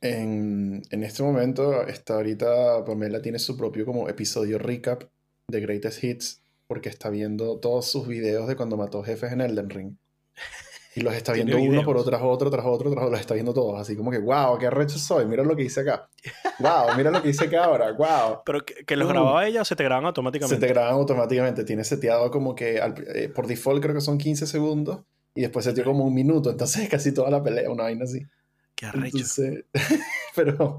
En, en este momento, está ahorita Pamela tiene su propio como episodio recap de Greatest Hits porque está viendo todos sus videos de cuando mató jefes en Elden Ring. Y los está viendo uno por otro, tras otro, tras otro, tras otro, los está viendo todos. Así como que, wow, qué arrecho soy, mira lo que hice acá. Wow, mira lo que hice acá ahora, wow. ¿Pero que, los grababa ella o se te graban automáticamente? Se te graban automáticamente. Tiene seteado como que eh, por default creo que son 15 segundos y después se como un minuto. Entonces es casi toda la pelea, una vaina así. Qué arrecho. pero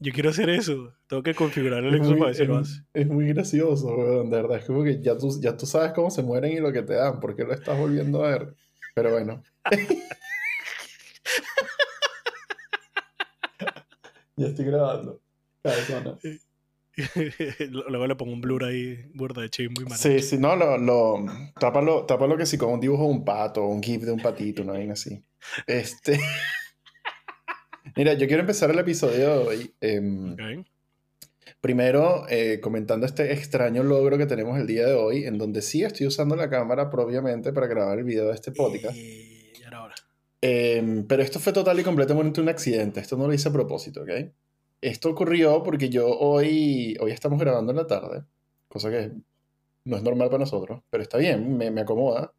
yo quiero hacer eso. Tengo que configurar el Xbox para decirlo es, es, muy gracioso, weón. De verdad, es como que ya tú, ya tú sabes cómo se mueren y lo que te dan. ¿Por qué lo estás volviendo a ver? Pero bueno. ya estoy grabando. Luego le pongo un blur ahí, burda de ching, muy mal. Sí, sí, no, lo, lo, tápalo, tápalo que sí, con un dibujo de un pato, un gif de un patito, no hay así. Este. Mira, yo quiero empezar el episodio de hoy. Em, primero, eh, comentando este extraño logro que tenemos el día de hoy, en donde sí estoy usando la cámara propiamente para grabar el video de este podcast. Y ahora. Em, pero esto fue total y completamente un accidente. Esto no lo hice a propósito, ¿ok? Esto ocurrió porque yo hoy, hoy estamos grabando en la tarde, cosa que no es normal para nosotros, pero está bien, me, me acomoda.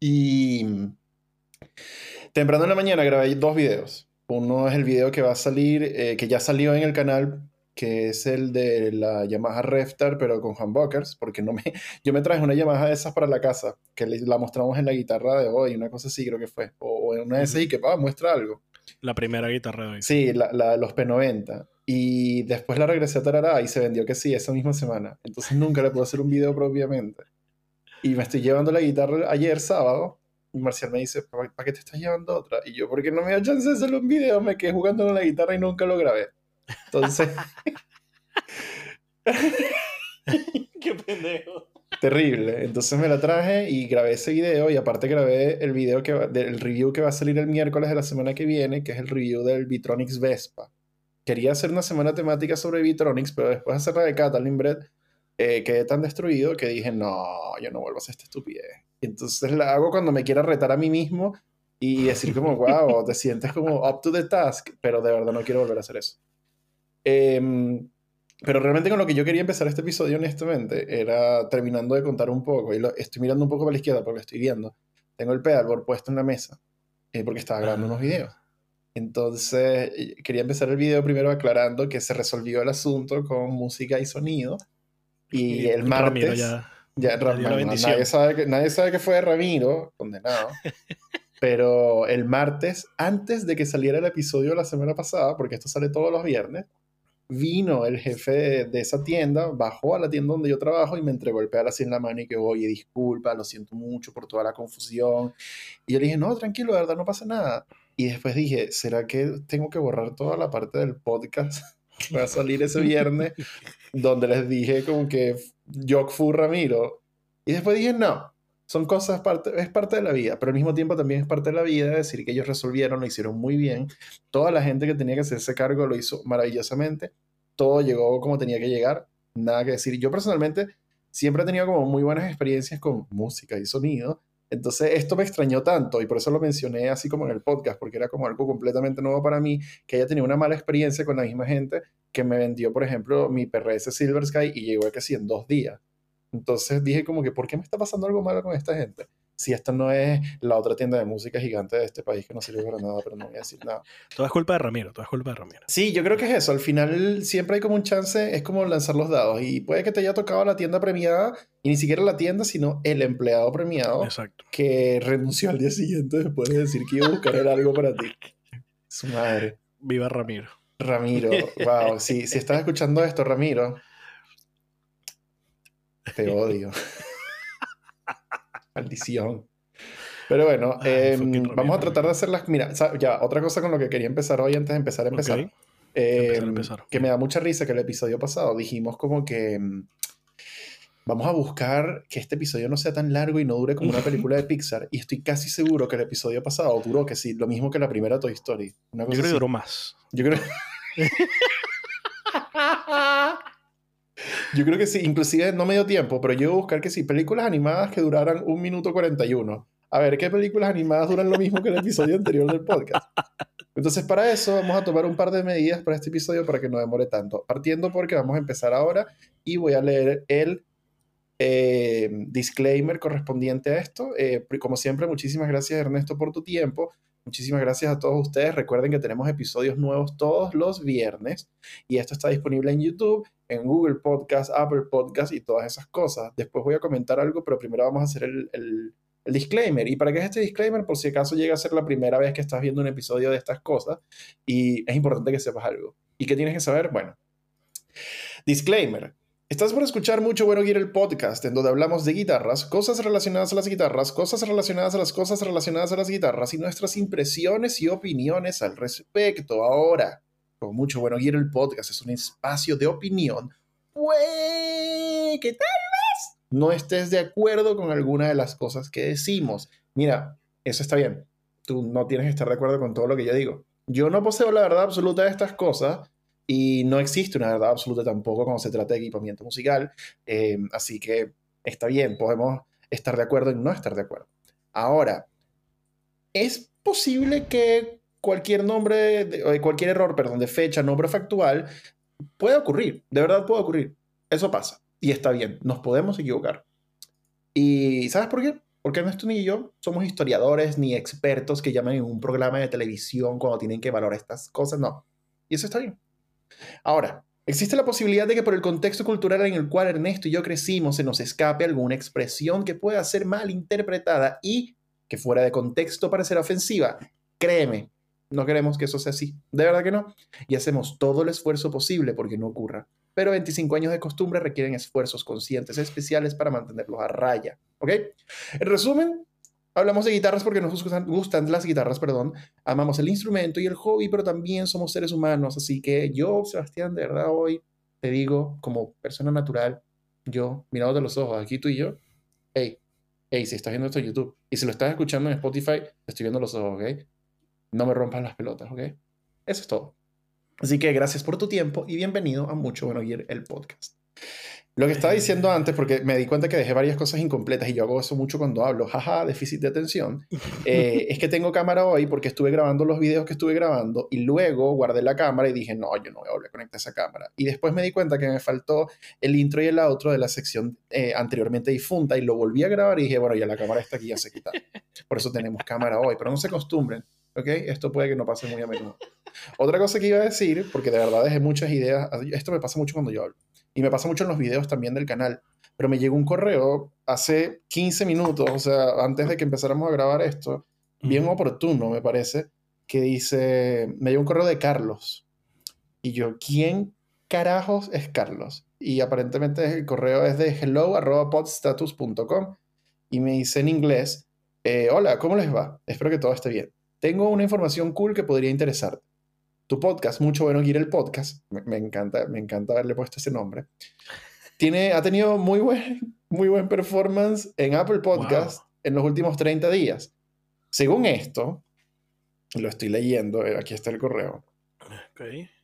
Y temprano en la mañana grabé dos videos. Uno es el video que va a salir, eh, que ya salió en el canal, que es el de la Yamaha Reftar, pero con humbuckers, porque no me, yo me traje una Yamaha de esas para la casa, que la mostramos en la guitarra de hoy, una cosa así creo que fue, o, en una de esas y que, ah, muestra algo. La primera guitarra de hoy. Sí, la, la, los P90. Y después la regresé a Tarará y se vendió que sí, esa misma semana. Entonces nunca le pude hacer un video propiamente. Y me estoy llevando la guitarra ayer sábado Marcial me dice, ¿para qué te estás llevando otra? Y yo, porque no me dio chance de hacerle un video, me quedé jugando con la guitarra y nunca lo grabé. Entonces... qué pendejo. Terrible. Entonces me la traje y grabé ese video y aparte grabé el video que del review que va a salir el miércoles de la semana que viene, que es el review del Vitronics Vespa. Quería hacer una semana temática sobre Vitronics, pero después de hacer la de Catalin Bread, eh, quedé tan destruido que dije, no, yo no vuelvo a hacer esta estupidez. Y entonces la hago cuando me quiera retar a mí mismo y decir como, wow, te sientes como up to the task, pero de verdad no quiero volver a hacer eso. Em, pero realmente con lo que yo quería empezar este episodio, honestamente, era terminando de contar un poco, y lo, estoy mirando un poco para la izquierda porque lo estoy viendo. Tengo el pedalboard puesto en la mesa, eh, porque estaba grabando unos videos. Entonces, quería empezar el video primero aclarando que se resolvió el asunto con música y sonido. Y, el martes... Ya ya, nadie, sabe que, nadie sabe que fue Ramiro, condenado. pero el martes, antes de que saliera el episodio la semana pasada, porque esto sale todos los viernes, vino el jefe de, esa tienda, bajó a la tienda donde yo trabajo y me entregó el pedal así en la mano y que, oye, disculpa, lo siento mucho por toda la confusión. Y yo le dije, no, tranquilo, de verdad, no pasa nada. Y después dije, ¿será que tengo que borrar toda la parte del podcast va a salir ese viernes, donde les dije como que yo fui Ramiro. Y después dije, no, son cosas, parte, es parte de la vida, pero al mismo tiempo también es parte de la vida decir que ellos resolvieron, lo hicieron muy bien. Toda la gente que tenía que hacerse cargo lo hizo maravillosamente. Todo llegó como tenía que llegar, nada que decir. Yo personalmente siempre he tenido como muy buenas experiencias con música y sonido. Entonces esto me extrañó tanto y por eso lo mencioné así como en el podcast, porque era como algo completamente nuevo para mí, que haya tenido una mala experiencia con la misma gente que me vendió, por ejemplo, mi PRS Silver Sky y llegó casi en dos días. Entonces dije como que, ¿por qué me está pasando algo malo con esta gente? Si esta no es la otra tienda de música gigante de este país que no sirve para nada, pero no voy a decir nada. Todo es culpa de Ramiro, todo es culpa de Ramiro. Sí, yo creo que es eso. Al final siempre hay como un chance, es como lanzar los dados. Y puede que te haya tocado la tienda premiada, y ni siquiera la tienda, sino el empleado premiado. Exacto. Que renunció al día siguiente después de decir que iba a buscar algo para ti. Su madre. Viva Ramiro. Ramiro, wow, si, si estás escuchando esto, Ramiro, te odio. Maldición. Pero bueno, em, vamos a tratar de hacer las. Mira, ya, otra cosa con lo que quería empezar hoy antes de empezar a empezar. Em, que me da mucha risa que el episodio pasado dijimos como que em, vamos a buscar que este episodio no sea tan largo y no dure como una película de Pixar. Y estoy casi seguro que el episodio pasado duró que sí, lo mismo que la primera Toy Story. Yo creo que duró más. Yo creo. Yo creo que sí, inclusive no me dio tiempo, pero yo iba a buscar que sí, películas animadas que duraran un minuto 41. a ver qué películas animadas duran lo mismo que el episodio anterior del podcast. Entonces, para eso vamos a tomar un par de medidas para este episodio para que no demore tanto. Partiendo porque vamos a empezar ahora y voy a leer el eh, disclaimer correspondiente a esto. Eh, como siempre, muchísimas gracias Ernesto por tu tiempo. Muchísimas gracias a todos ustedes. Recuerden que tenemos episodios nuevos todos los viernes y esto está disponible en YouTube, en Google Podcast, Apple Podcast y todas esas cosas. Después voy a comentar algo, pero primero vamos a hacer el, el, disclaimer. ¿Y para qué es este disclaimer? Por si acaso llega a ser la primera vez que estás viendo un episodio de estas cosas y es importante que sepas algo. ¿Y qué tienes que saber? Bueno, disclaimer. Estás por escuchar mucho Bueno Gear el podcast, en donde hablamos de guitarras, cosas relacionadas a las guitarras, cosas relacionadas a las cosas relacionadas a las guitarras y nuestras impresiones y opiniones al respecto. Ahora, con mucho Bueno Gear el podcast es un espacio de opinión. Pues, que tal vez no estés de acuerdo con alguna de las cosas que decimos. Mira, eso está bien. Tú no tienes que estar de acuerdo con todo lo que yo digo. Yo no poseo la verdad absoluta de estas cosas y no existe una verdad absoluta tampoco cuando se trata de equipamiento musical. Eh, así que está bien, podemos estar de acuerdo y no estar de acuerdo. Ahora, es posible que cualquier nombre, de, cualquier error, perdón, de fecha, nombre factual, pueda ocurrir. De verdad puede ocurrir. Eso pasa. Y está bien. Nos podemos equivocar. ¿Y sabes por qué? Porque Ernesto ni yo somos historiadores ni expertos que llaman en un programa de televisión cuando tienen que valorar estas cosas. No. Y eso está bien. Ahora, existe la posibilidad de que por el contexto cultural en el cual Ernesto y yo crecimos se nos escape alguna expresión que pueda ser mal interpretada y que fuera de contexto para ser ofensiva. Créeme, no queremos que eso sea así. De verdad que no. Y hacemos todo el esfuerzo posible porque no ocurra. Pero 25 años de costumbre requieren esfuerzos conscientes especiales para mantenerlos a raya. ¿Ok? En resumen, Hablamos de guitarras porque nos gustan, las guitarras, perdón. Amamos el instrumento y el hobby, pero también somos seres humanos. Así que yo, Sebastián, de verdad hoy te digo, como persona natural, yo, mirado de los ojos, aquí tú y yo, hey, hey, si estás viendo esto en YouTube y si lo estás escuchando en Spotify, te estoy viendo los ojos, ¿ok? No me rompas las pelotas, ¿ok? Eso es todo. Así que gracias por tu tiempo y bienvenido a Mucho Bueno Oír el podcast. Lo que estaba diciendo antes, porque me di cuenta que dejé varias cosas incompletas y yo hago eso mucho cuando hablo, jaja, déficit de atención, eh, es que tengo cámara hoy porque estuve grabando los videos que estuve grabando y luego guardé la cámara y dije, no, yo no voy a volver a conectar esa cámara. Y después me di cuenta que me faltó el intro y el outro de la sección eh, anteriormente difunta y lo volví a grabar y dije, bueno, ya la cámara está aquí, ya se quita. Por eso tenemos cámara hoy, pero no se acostumbren, ¿ok? Esto puede que no pase muy a menudo. Otra cosa que iba a decir, porque de verdad dejé muchas ideas, esto me pasa mucho cuando yo hablo y me pasa mucho en los videos también del canal, pero me llegó un correo hace 15 minutos, o sea, antes de que empezáramos a grabar esto, bien oportuno me parece, que dice, me llegó un correo de Carlos. Y yo, ¿quién carajos es Carlos? Y aparentemente el correo es de hello.podstatus.com y me dice en inglés, eh, hola, ¿cómo les va? Espero que todo esté bien. Tengo una información cool que podría interesarte tu podcast, mucho bueno ir el podcast, me, encanta, me encanta haberle puesto ese nombre, tiene, ha tenido muy buen, muy buen performance en Apple Podcast en los últimos 30 días. Según esto, lo estoy leyendo, eh, aquí está el correo.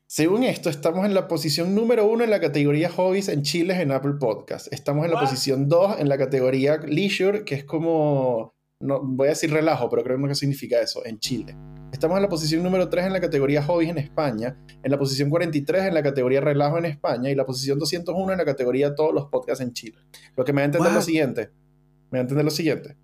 Según esto, estamos en la posición número uno en la categoría Hobbies en Chile en Apple Podcast. Estamos en la posición dos en la categoría Leisure, que es como, no voy a decir relajo, pero creo que significa eso, en Chile. Estamos en la posición número 3 en la categoría Hobbies en España, en la posición 43 en la categoría Relajo en España y la posición 201 en la categoría Todos los podcasts en Chile. Lo que me va a entender lo siguiente. Me va a entender lo siguiente.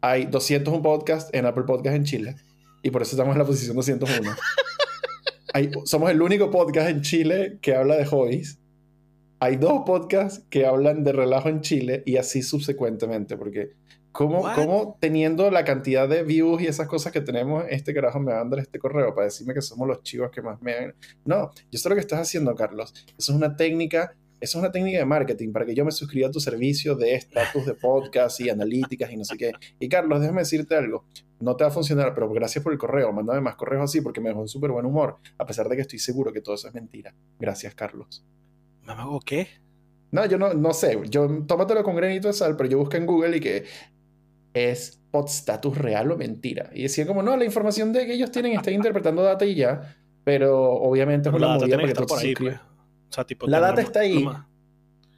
Hay 201 podcasts en Apple Podcasts en Chile y por eso estamos en la posición 201. Hay, somos el único podcast en Chile que habla de hobbies. Hay dos podcasts que hablan de relajo en Chile y así subsecuentemente, porque ¿Cómo, teniendo la cantidad de views y esas cosas que tenemos, este carajo me va a mandar este correo para decirme que somos los chivos que más me... No, yo sé lo que estás haciendo, Carlos. Eso es una técnica, eso es una técnica de marketing para que yo me suscriba a tu servicio de estatus de podcast y analíticas y no sé qué. Y Carlos, déjame decirte algo. No te va a funcionar, pero gracias por el correo. Mándame más correos así porque me dejó en súper buen humor, a pesar de que estoy seguro que todo eso es mentira. Gracias, Carlos. ¿Mamago qué? No, yo no, no sé. Yo tómatelo con granito de sal, pero yo busqué en Google y que es podstatus real o mentira. Y decía como, no, la información de que ellos tienen está interpretando data y ya, pero obviamente es una movida para que todo pues. La data está ahí.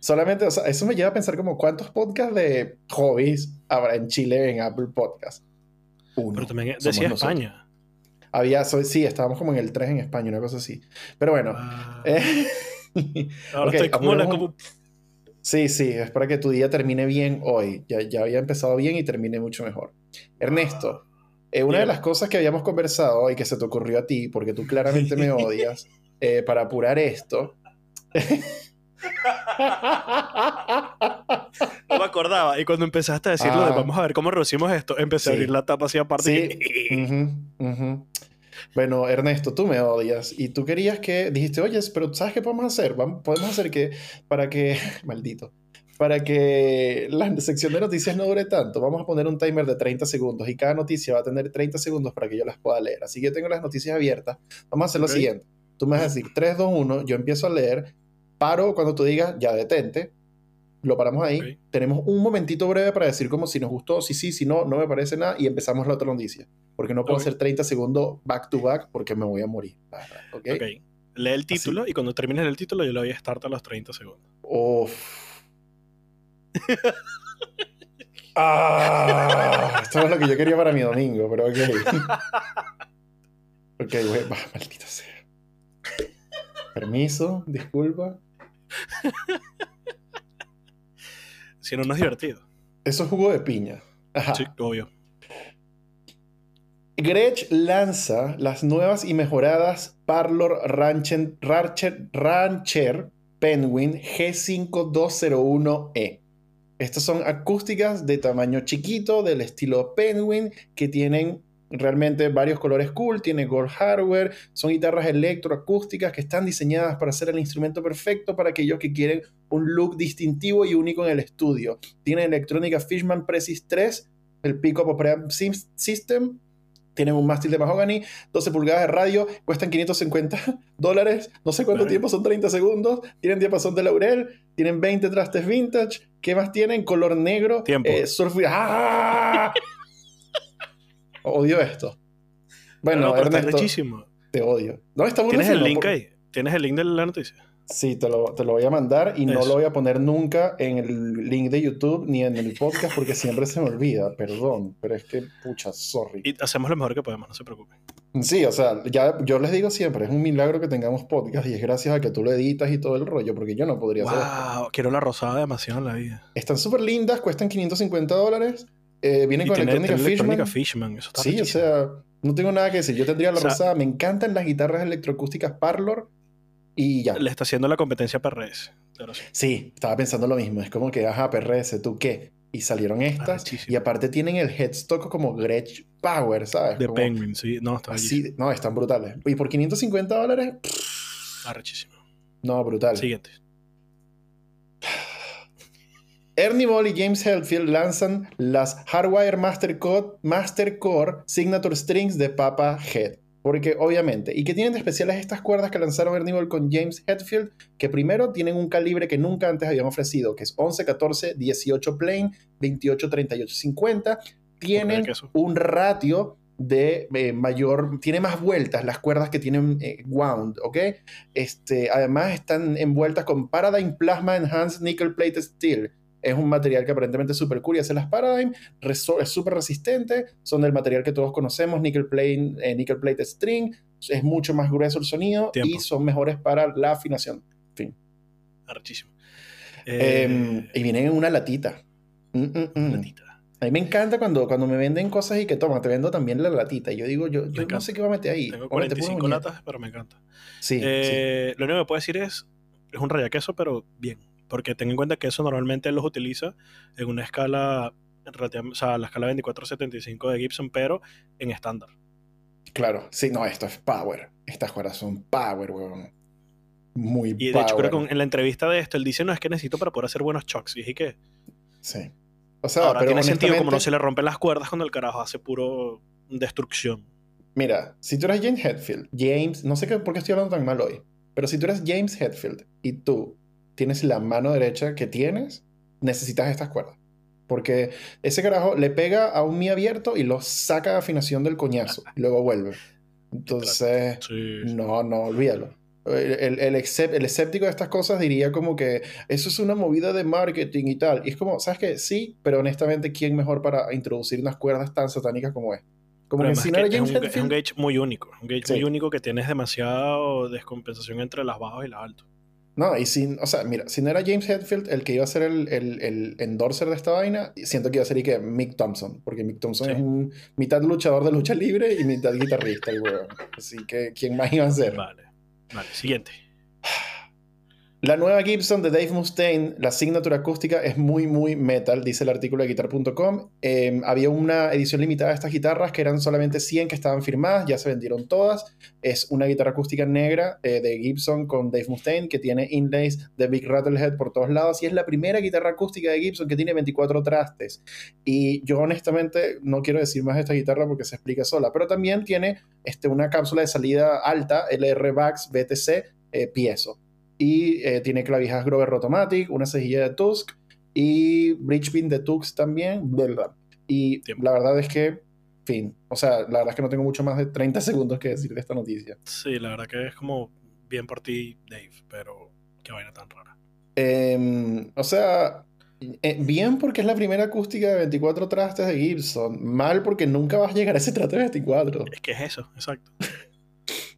Solamente, o sea, eso me lleva a pensar como cuántos podcasts de hobbies habrá en Chile en Apple Podcast. Uno. Pero también decía España. Había, sí, estábamos como en el 3 en España, una cosa así. Pero bueno. Ah. Eh, Ahora estoy como, la, como Sí, sí, es para que tu día termine bien hoy. Ya, ya había empezado bien y termine mucho mejor. Ernesto, eh, una de las cosas que habíamos conversado y que se te ocurrió a ti, porque tú claramente me odias, eh, para apurar esto. no me acordaba. Y cuando empezaste a decirlo de ah. vamos a ver cómo reducimos esto, empecé a abrir la tapa así aparte. Sí. Bueno, Ernesto, tú me odias y tú querías que dijiste, oye, pero ¿sabes qué podemos hacer? podemos hacer que, para que, maldito, para que la sección de noticias no dure tanto, vamos a poner un timer de 30 segundos y cada noticia va a tener 30 segundos para que yo las pueda leer. Así que yo tengo las noticias abiertas. Vamos a hacer lo siguiente. Tú me vas a decir 3, 2, 1, yo empiezo a leer, paro cuando tú digas, ya detente, lo paramos ahí. Tenemos un momentito breve para decir como si nos gustó, si sí, si no, no me parece nada y empezamos la otra noticia. Porque no puedo hacer 30 segundos back to back porque me voy a morir. ¿Ok? Lee el título y cuando termines el título yo le voy a start a los 30 segundos. ah, esto es lo que yo quería para mi domingo, pero ok. ok, güey, maldita sea. Permiso, disculpa. Si no, no es divertido. Eso es jugo de piña. Sí, obvio. Gretsch lanza las nuevas y mejoradas Parlor Rancher, Rancher Penguin G5201E. Estas son acústicas de tamaño chiquito, del estilo Penguin, que tienen realmente varios colores cool, tiene gold hardware, son guitarras electroacústicas que están diseñadas para ser el instrumento perfecto para aquellos que quieren un look distintivo y único en el estudio. Tiene electrónica Fishman Precis 3, el Pickup Operating System, tienen un mástil de mahogany, 12 pulgadas de radio, cuestan 550 dólares, no sé cuánto tiempo, son 30 segundos, tienen diapasón de laurel, tienen 20 trastes vintage, ¿qué más tienen? Color negro, tiempo. Eh, surf... ¡Ah! Odio esto. Bueno, Ernesto, te odio. No, está ¿Tienes el link ahí? ¿Tienes el link de la noticia? Sí, te lo, te lo voy a mandar y no lo voy a poner nunca en el link de YouTube ni en el podcast porque siempre se me olvida. Perdón, pero es que, pucha, sorry. Y hacemos lo mejor que podemos, no se preocupen. Sí, o sea, ya yo les digo siempre, es un milagro que tengamos podcast y es gracias a que tú lo editas y todo el rollo, porque yo no podría hacer Wow, quiero la rosada demasiado en la vida. Están súper lindas, cuestan 550 dólares. Eh, vienen con electrónica Fishman. Fishman eso sí, o sea, no tengo nada que decir. Yo tendría la rosada. Me encantan las guitarras electroacústicas Parlor y ya. Le está haciendo la competencia a PRS. sí. estaba pensando lo mismo. Es como que, ajá, PRS, ¿tú qué? Y salieron estas. y aparte tienen el headstock como Gretsch Power, ¿sabes? De Penguin, sí. No, está así, No, están brutales. Y por 550 dólares. Arrechísimo. No, brutal. Siguiente. Ernie Ball y James Hetfield lanzan las Hardwire Master, Master Core Signature Strings de Papa Head. Porque obviamente, ¿y qué tienen de especiales estas cuerdas que lanzaron Ernie Ball con James Hetfield? Que primero tienen un calibre que nunca antes habían ofrecido, que es 11, 14, 18 plain, 28, 38, 50. Tienen un ratio de eh, mayor, tiene más vueltas las cuerdas que tienen eh, wound, ¿ok? Este, además están envueltas con Paradigm Plasma Enhanced Nickel Plate Steel, es un material que aparentemente es súper cool y hace las Paradigm, es súper resistente, son del material que todos conocemos, nickel plate, eh, nickel plate string, es mucho más grueso el sonido y son mejores para la afinación. Fin. Archísimo. Em, eh, y vienen en una latita. Mm, mm, mm. Latita. A mí me encanta cuando, cuando me venden cosas y que toma, te vendo también la latita. Y yo digo, yo, yo no sé qué va a meter ahí. Tengo 45 latas, pero me encanta. Sí, eh, Lo único que puedo decir es, es un queso pero bien porque ten en cuenta que eso normalmente los utiliza en una escala, o sea, la escala 2475 de Gibson, pero en estándar. Claro, sí, no, esto es power. Estas cuerdas son power, weón. Muy Y de hecho, creo que en la entrevista de esto, él dice: No, es que necesito para poder hacer buenos shocks. Y dije que. Sí. O sea, Ahora tiene sentido como no se le rompen las cuerdas cuando el carajo hace puro destrucción. Mira, si tú eres James Hetfield, James, no sé qué, por qué estoy hablando tan mal hoy, pero si tú eres James Hetfield y tú tienes la mano derecha que tienes, necesitas estas cuerdas. Porque ese carajo le pega a un mi abierto y lo saca de afinación del coñazo y luego vuelve. Entonces, no, no, olvídalo. el, el, escéptico de estas cosas diría como que eso es una movida de marketing y tal. Y es como, ¿sabes qué? Sí, pero honestamente, ¿quién mejor para introducir unas cuerdas tan satánicas como es? Como que, si no es, un, es, un, gauge muy único. Un gauge muy único que tienes demasiada descompensación entre las bajas y las altas. No, y sin, o sea, mira, si no era James Hetfield el que iba a ser el, el, el endorser de esta vaina, siento que iba a ser y que Mick Thompson, porque Mick Thompson es un mitad luchador de lucha libre y mitad guitarrista, el weón. Así que, ¿quién más iba a ser? Vale, vale, siguiente. La nueva Gibson de Dave Mustaine, la signature acústica, es muy, muy metal, dice el artículo de guitar.com. Em, había una edición limitada de estas guitarras que eran solamente 100 que estaban firmadas, ya se vendieron todas. Es una guitarra acústica negra eh, de Gibson con Dave Mustaine que tiene inlays de Big Rattlehead por todos lados y es la primera guitarra acústica de Gibson que tiene 24 trastes. Y yo honestamente no quiero decir más de esta guitarra porque se explica sola, pero también tiene este, una cápsula de salida alta, LR Bax BTC, eh, piezo y eh, tiene clavijas Grover Rotomatic, una cejilla de Tusk y bridge pin de Tusk también. Y la verdad es que, fin, o sea, la verdad es que no tengo mucho más de 30 segundos que decir de esta noticia. Sí, la verdad que es como bien por ti, Dave, pero qué vaina tan rara. Em, o sea, eh, bien porque es la primera acústica de 24 trastes de Gibson, mal porque nunca vas a llegar a ese traste de 24. Es que es eso, exacto.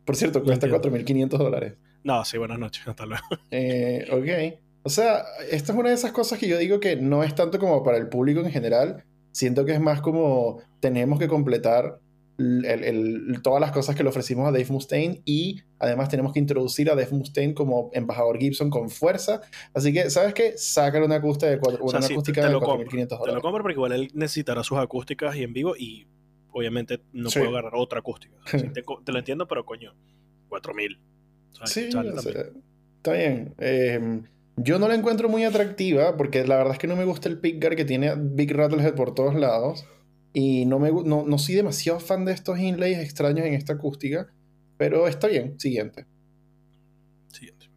Por cierto, cuesta 4.500 dólares. No, sí, buenas noches, hasta luego. Eh, ok. O sea, esta es una de esas cosas que yo digo que no es tanto como para el público en general, siento que es más como tenemos que completar todas las cosas que le ofrecimos a Dave Mustaine y además tenemos que introducir a Dave Mustaine como embajador Gibson con fuerza. Así que, ¿sabes qué? Sácale una, acústica de, una acústica de 4.500 dólares. Te lo compro porque igual él necesitará sus acústicas y en vivo y obviamente no puedo agarrar otra acústica. te, te, lo entiendo, pero coño, 4.000 sí, está bien. Em, yo no la encuentro muy atractiva porque la verdad es que no me gusta el pickguard que tiene Big Rattlehead por todos lados. Y no, me, no, no soy demasiado fan de estos inlays extraños en esta acústica. Pero está bien. Siguiente. Siguiente.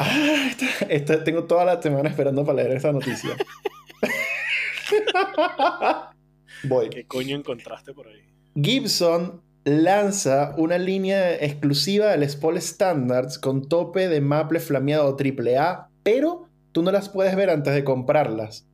Ah, esta, tengo toda la semana esperando para leer esta noticia. Voy. ¿Qué coño encontraste por ahí? Gibson lanza una línea exclusiva del Spol Standards con tope de maple flameado AAA, pero tú no las puedes ver antes de comprarlas.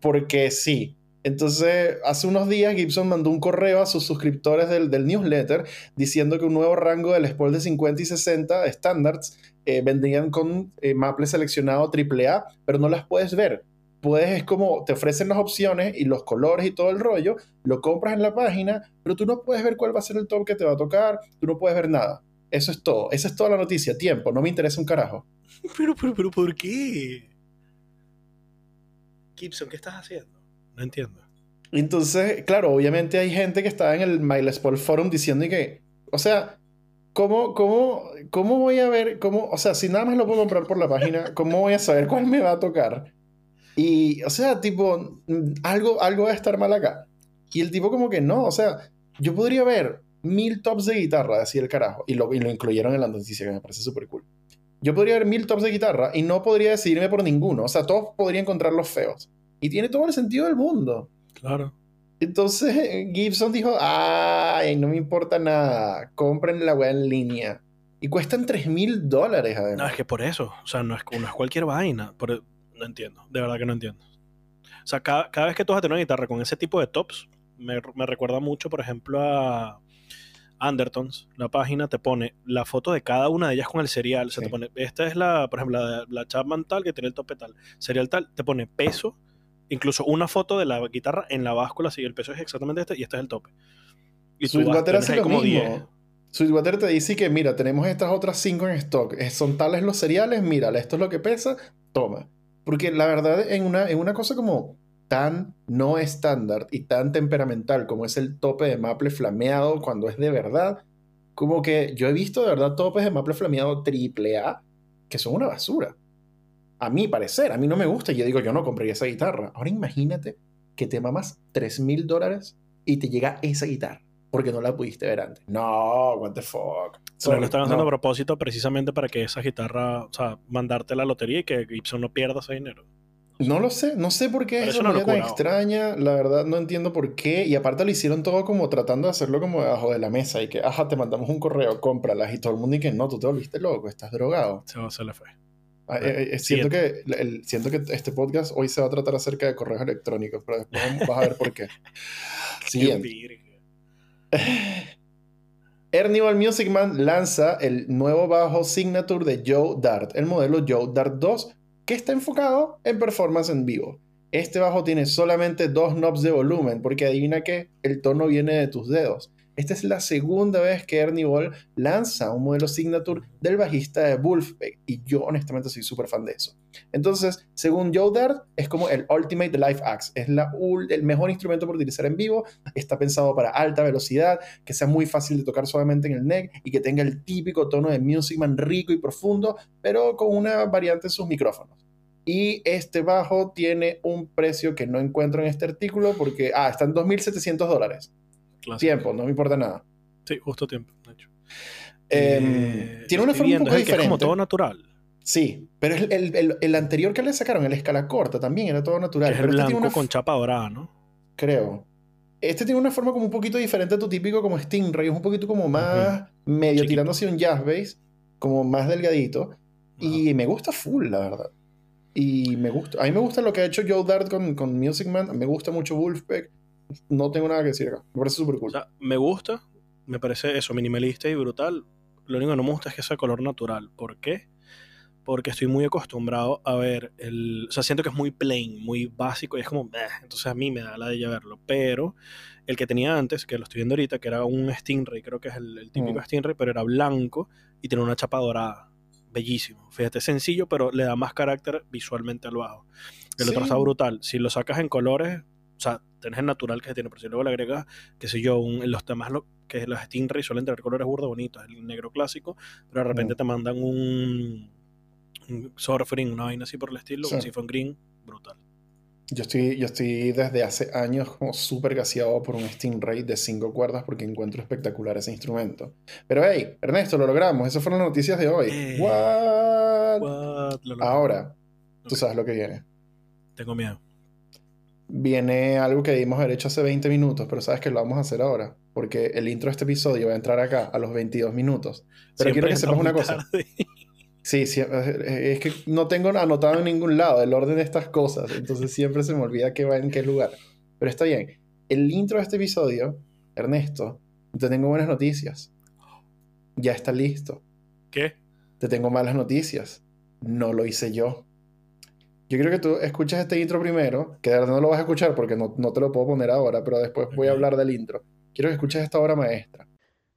Porque sí. Entonces, hace unos días Gibson mandó un correo a sus suscriptores del, newsletter diciendo que un nuevo rango del Spol de 50 y 60 Standards eh, vendrían con eh, maple seleccionado AAA, pero no las puedes ver puedes, es como te ofrecen las opciones y los colores y todo el rollo, lo compras en la página, pero tú no puedes ver cuál va a ser el top que te va a tocar, tú no puedes ver nada. Eso es todo, esa es toda la noticia, tiempo, no me interesa un carajo. Pero, pero, pero, ¿por qué? Gibson, ¿qué estás haciendo? No entiendo. Entonces, claro, obviamente hay gente que está en el MyLesPol Forum diciendo que, o sea, ¿cómo, cómo, ¿cómo voy a ver, cómo, o sea, si nada más lo puedo comprar por la página, ¿cómo voy a saber cuál me va a tocar? Y, o sea, tipo, algo, algo va a estar mal acá. Y el tipo como que no, o sea, yo podría ver mil tops de guitarra, así el carajo, y lo, y lo incluyeron en la noticia, que me parece súper cool. Yo podría ver mil tops de guitarra y no podría decidirme por ninguno, o sea, todos podría encontrarlos feos. Y tiene todo el sentido del mundo. Claro. Entonces Gibson dijo, ay, no me importa nada, compren la web en línea. Y cuestan 3 mil dólares además. No, es que por eso, o sea, no es, no es cualquier vaina. Por, no entiendo, de verdad que no entiendo. O sea, cada, vez que tú vas a tener una guitarra con ese tipo de tops, me, recuerda mucho, por ejemplo, a Undertones. La página te pone la foto de cada una de ellas con el serial. O sea, te pone, esta es la, por ejemplo, la, la Chapman tal que tiene el tope tal. Serial tal, te pone peso, incluso una foto de la guitarra en la báscula, si el peso es exactamente este y este es el tope. Y tú hace como mismo. Sweetwater te dice que, mira, tenemos estas otras cinco en stock. Son tales los cereales, mira, esto es lo que pesa, toma. Porque la verdad, en una, en una cosa como tan no estándar y tan temperamental como es el tope de maple flameado cuando es de verdad, como que yo he visto de verdad topes de maple flameado triple A que son una basura. A mi parecer, a mí no me gusta. Yo digo, yo no compraría esa guitarra. Ahora imagínate que te mamas 3 mil dólares y te llega esa guitarra porque no la pudiste ver antes. No, what the fuck. Pero lo están haciendo a propósito precisamente para que esa guitarra, o sea, mandarte la lotería y que Gibson no pierda ese dinero. No lo sé, no sé por qué es una tan extraña, la verdad no entiendo por qué, y aparte lo hicieron todo como tratando de hacerlo como debajo de la mesa y que, ajá, te mandamos un correo, cómpralas, y todo el mundo y que no, tú te volviste loco, estás drogado. Se, se le fue. Ah, eh, eh, siento, que, siento que este podcast hoy se va a tratar acerca de correos electrónicos, pero después vas a ver por qué. Siguiente. Ernival Music Man lanza el nuevo bajo signature de Joe Dart, el modelo Joe Dart 2, que está enfocado en performance en vivo. Este bajo tiene solamente dos knobs de volumen, porque adivina que el tono viene de tus dedos. Esta es la segunda vez que Ernie Ball lanza un modelo signature del bajista de Wolfpack y yo honestamente soy súper fan de eso. Entonces, según Joe Dart, es como el Ultimate Live Axe, es la, el mejor instrumento para utilizar en vivo, está pensado para alta velocidad, que sea muy fácil de tocar suavemente en el neck y que tenga el típico tono de Music Man rico y profundo, pero con una variante en sus micrófonos. Y este bajo tiene un precio que no encuentro en este artículo porque, ah, está en 2.700 dólares. Tiempo, no me importa nada. Sí, justo tiempo, de hecho. Em, eh, tiene una forma un poco diferente. Es como todo natural. Sí, pero el, el, el, anterior que le sacaron, el escala corta, también era todo natural. es el este blanco con chapa dorada, ¿no? Creo. Este tiene una forma como un poquito diferente a tu típico como Stingray, es un poquito como más medio tirando hacia un jazz bass, como más delgadito. Y me gusta full, la verdad. Y me gusta. A mí me gusta lo que ha hecho Joe Dart con, con Music Man. Me gusta mucho Wolfpack no tengo nada que decir acá. Me parece súper cool. me gusta, me parece eso, minimalista y brutal. Lo único que no me gusta es que sea color natural. ¿Por qué? Porque estoy muy acostumbrado a ver el. O sea, siento que es muy plain, muy básico y es como. entonces a mí me da la de ya verlo. Pero el que tenía antes, que lo estoy viendo ahorita, que era un Stingray, creo que es el, típico mm. Stingray, pero era blanco y tiene una chapa dorada. Bellísimo. Fíjate, sencillo, pero le da más carácter visualmente al bajo. El otro está brutal. Si lo sacas en colores, o sea, tenés el natural que se tiene, pero si luego le agregas, qué sé yo, un, los temas lo, que los Stingray suelen tener colores burdos bonitos, el negro clásico, pero de repente mm. te mandan un, un surfing, una vaina así por el estilo, un siphon green, brutal. Yo estoy, yo estoy desde hace años como súper gaseado por un Stingray de cinco cuerdas porque encuentro espectacular ese instrumento. Pero hey, Ernesto, lo logramos. Esas fueron las noticias de hoy. Eh, What? Ahora, tú sabes lo que viene. Tengo miedo viene algo que debimos haber hecho hace 20 minutos, pero sabes que lo vamos a hacer ahora, porque el intro de este episodio va a entrar acá a los 22 minutos. Pero quiero que sepas una cosa. Sí, sí, es que no tengo anotado en ningún lado el orden de estas cosas, entonces siempre se me olvida qué va en qué lugar. Pero está bien. El intro de este episodio, Ernesto, te tengo buenas noticias. Ya está listo. ¿Qué? Te tengo malas noticias. No lo hice yo. Yo quiero que tú escuches este intro primero, que de verdad no lo vas a escuchar porque no, no te lo puedo poner ahora, pero después voy a hablar del intro. Quiero que escuches esta obra maestra.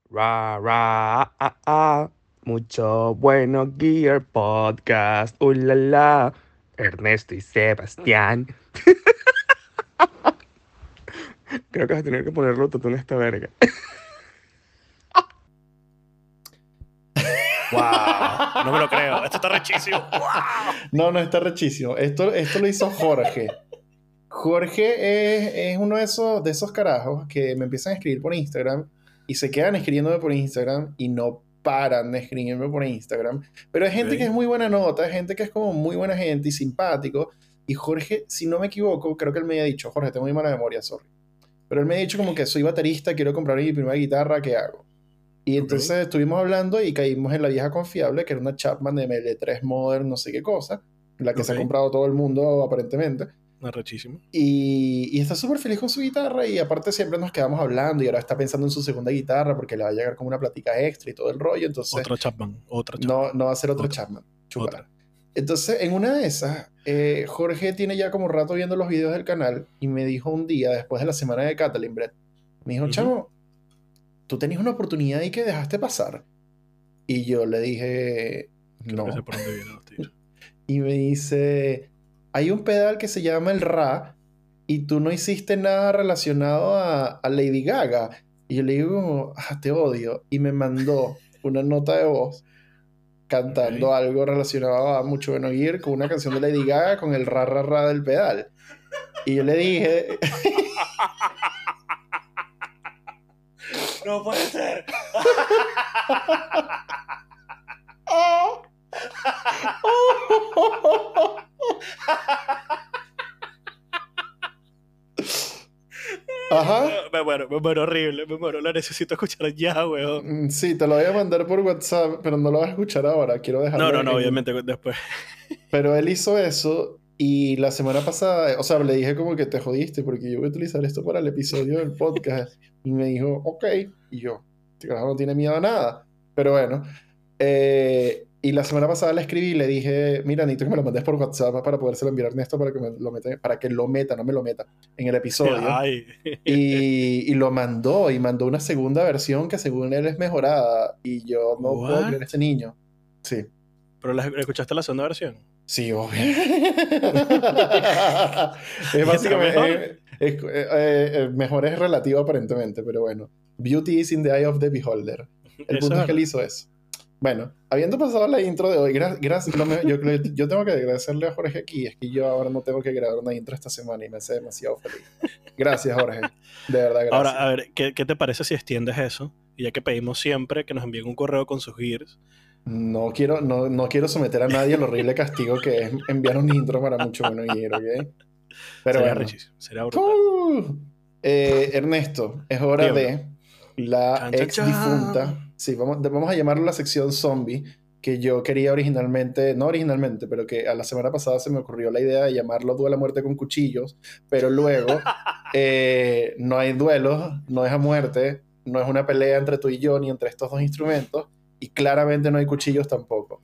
Ra, ra, ah, ah. Mucho bueno Gear Podcast. Ulala. Ernesto y Sebastián. Creo que vas a tener que ponerlo todo en esta verga. ¡Wow! No me lo creo. Esto está rechísimo. No, no está rechísimo. Esto, esto lo hizo Jorge. Jorge es, uno de esos, de esos carajos que me empiezan a escribir por Instagram y se quedan escribiéndome por Instagram y no paran de escribirme por Instagram. Pero hay gente que es muy buena nota, hay gente que es como muy buena gente y simpático. Y Jorge, si no me equivoco, creo que él me había dicho, Jorge, tengo muy mala memoria, sorry. Pero él me ha dicho como que soy baterista, quiero comprar mi primera guitarra, ¿qué hago? Y entonces estuvimos hablando y caímos en la vieja confiable, que era una Chapman de ML3 Modern, no sé qué cosa, la que se ha comprado todo el mundo aparentemente. Arrechísimo. Y, y está súper feliz con su guitarra y aparte siempre nos quedamos hablando y ahora está pensando en su segunda guitarra porque le va a llegar como una plática extra y todo el rollo. Entonces, otra Chapman, otra Chapman. No, no va a ser otra, Chapman. Otra. Entonces, en una de esas, eh, Jorge tiene ya como rato viendo los videos del canal y me dijo un día, después de la semana de Catalin Brett, me dijo, chamo, tú tenías una oportunidad y que dejaste pasar. Y yo le dije, no. y me dice, hay un pedal que se llama el Ra y tú no hiciste nada relacionado a, Lady Gaga. Y yo le digo, ah, te odio. Y me mandó una nota de voz cantando algo relacionado a Mucho Bueno Gear con una canción de Lady Gaga con el ra ra ra del pedal. Y yo le dije, No puede ser. Ajá. Me muero, me muero horrible, me muero, lo necesito escuchar ya, weón. Mm, sí, te lo voy a mandar por WhatsApp, pero no lo vas a escuchar ahora, quiero dejarlo. No, no, no, obviamente después. Pero él hizo eso y la semana pasada, o sea, le dije como que te jodiste porque yo voy a utilizar esto para el episodio del podcast. y me dijo, ok. Y yo, este carajo no tiene miedo a nada. Pero bueno, eh, y la semana pasada le escribí y le dije, mira, necesito que me lo mandes por WhatsApp para podérselo enviar a Ernesto para que, me lo meta, para que lo meta, no me lo meta, en el episodio. Y, y, lo mandó, y mandó una segunda versión que según él es mejorada. Y yo no puedo creer a este niño. Sí. ¿Pero la, escuchaste la segunda versión? Sí, obvio. es básicamente... Mejor? Eh, eh, mejor es relativo aparentemente, pero bueno. Beauty is in the eye of the beholder. El punto es que él hizo eso. Bueno, habiendo pasado la intro de hoy, gracias. yo, tengo que agradecerle a Jorge aquí. Es que yo ahora no tengo que grabar una intro esta semana y me hace demasiado feliz. Gracias, Jorge. De verdad, gracias. Ahora, a ver, ¿qué, te parece si extiendes eso? Y ya que pedimos siempre que nos envíen un correo con sus gears. No quiero, no, no quiero someter a nadie al horrible castigo que es enviar un intro para mucho menos gear, ¿ok? Pero sería bueno. Sería brutal. Uh, eh, Ernesto, es hora de la ex difunta Sí, vamos, vamos a llamarlo la sección zombie, que yo quería originalmente, no originalmente, pero que a la semana pasada se me ocurrió la idea de llamarlo Duelo a muerte con cuchillos, pero luego eh, no hay duelo, no es a muerte, no es una pelea entre tú y yo ni entre estos dos instrumentos, y claramente no hay cuchillos tampoco.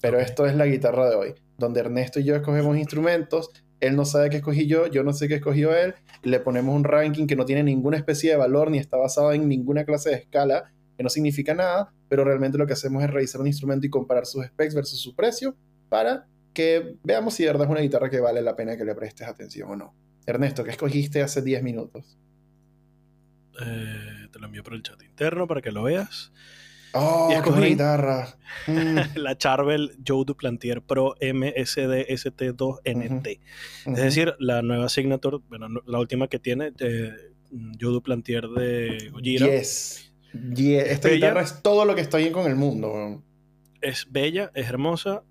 Pero esto es la guitarra de hoy, donde Ernesto y yo escogemos instrumentos, él no sabe qué escogí yo, yo no sé qué escogió él, le ponemos un ranking que no tiene ninguna especie de valor ni está basado en ninguna clase de escala, que no significa nada, pero realmente lo que hacemos es revisar un instrumento y comparar sus specs versus su precio para que veamos si de verdad es una guitarra que vale la pena que le prestes atención o no. Ernesto, ¿qué escogiste hace 10 minutos? Eh, te lo envío por el chat interno para que lo veas. ¡Oh, qué guitarra! Mm. la Charvel Joe Duplantier Pro MSD ST2NT. Es decir, la nueva Signature, bueno, la última que tiene, eh, Joe Duplantier de Gojira. Yes esta guitarra es todo lo que está bien con el mundo. Es bella, es hermosa.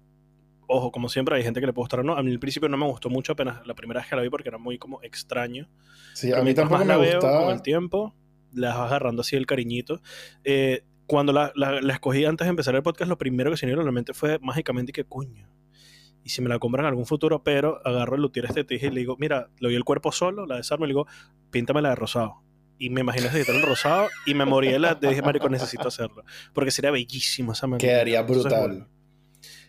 Ojo, como siempre, hay gente que le puede gustar o no. A mí al principio no me gustó mucho apenas la primera vez que la vi porque era muy como extraño. Sí, a mí tampoco me la veo con el tiempo, la vas agarrando así el cariñito. Eh, cuando la, escogí antes de empezar el podcast, lo primero que se me vino a la mente fue mágicamente que coño. Y si me la compran en algún futuro, pero agarro el luthier este y le digo, mira, le doy el cuerpo solo, la desarmo y le digo, píntamela de rosado y me imaginé ese guitarra en rosado y me morí de la dije, marico, necesito hacerlo. Porque sería bellísimo esa manera. Quedaría brutal.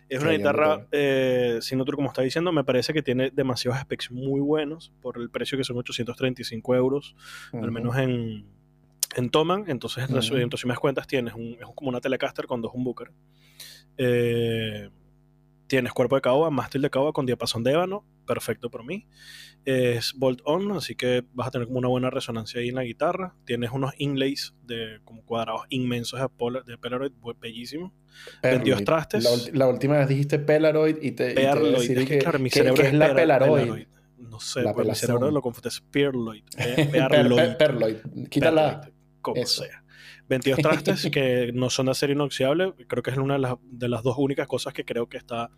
es una guitarra, eh, sin otro como está diciendo, me parece que tiene demasiados specs muy buenos por el precio que son 835 euros, al menos en, en Toman. Entonces, entonces, si me das cuentas, tienes un, es como una Telecaster con dos humbuckers. Eh, tienes cuerpo de caoba, mástil de caoba con diapasón de ébano, perfecto por mí. Es bolt on, así que vas a tener como una buena resonancia ahí en la guitarra. Tienes unos inlays de como cuadrados inmensos de, de Polaroid, bellísimo. 22 trastes. La, última vez dijiste Polaroid y te, Polaroid. es que, claro, mi cerebro es, la Polaroid. No sé, pues mi cerebro lo confunde. Es Perloid. Perloid. Quítala. Como sea. 22 trastes que no son de acero inoxidable. Creo que es una de las, de las, dos únicas cosas que creo que está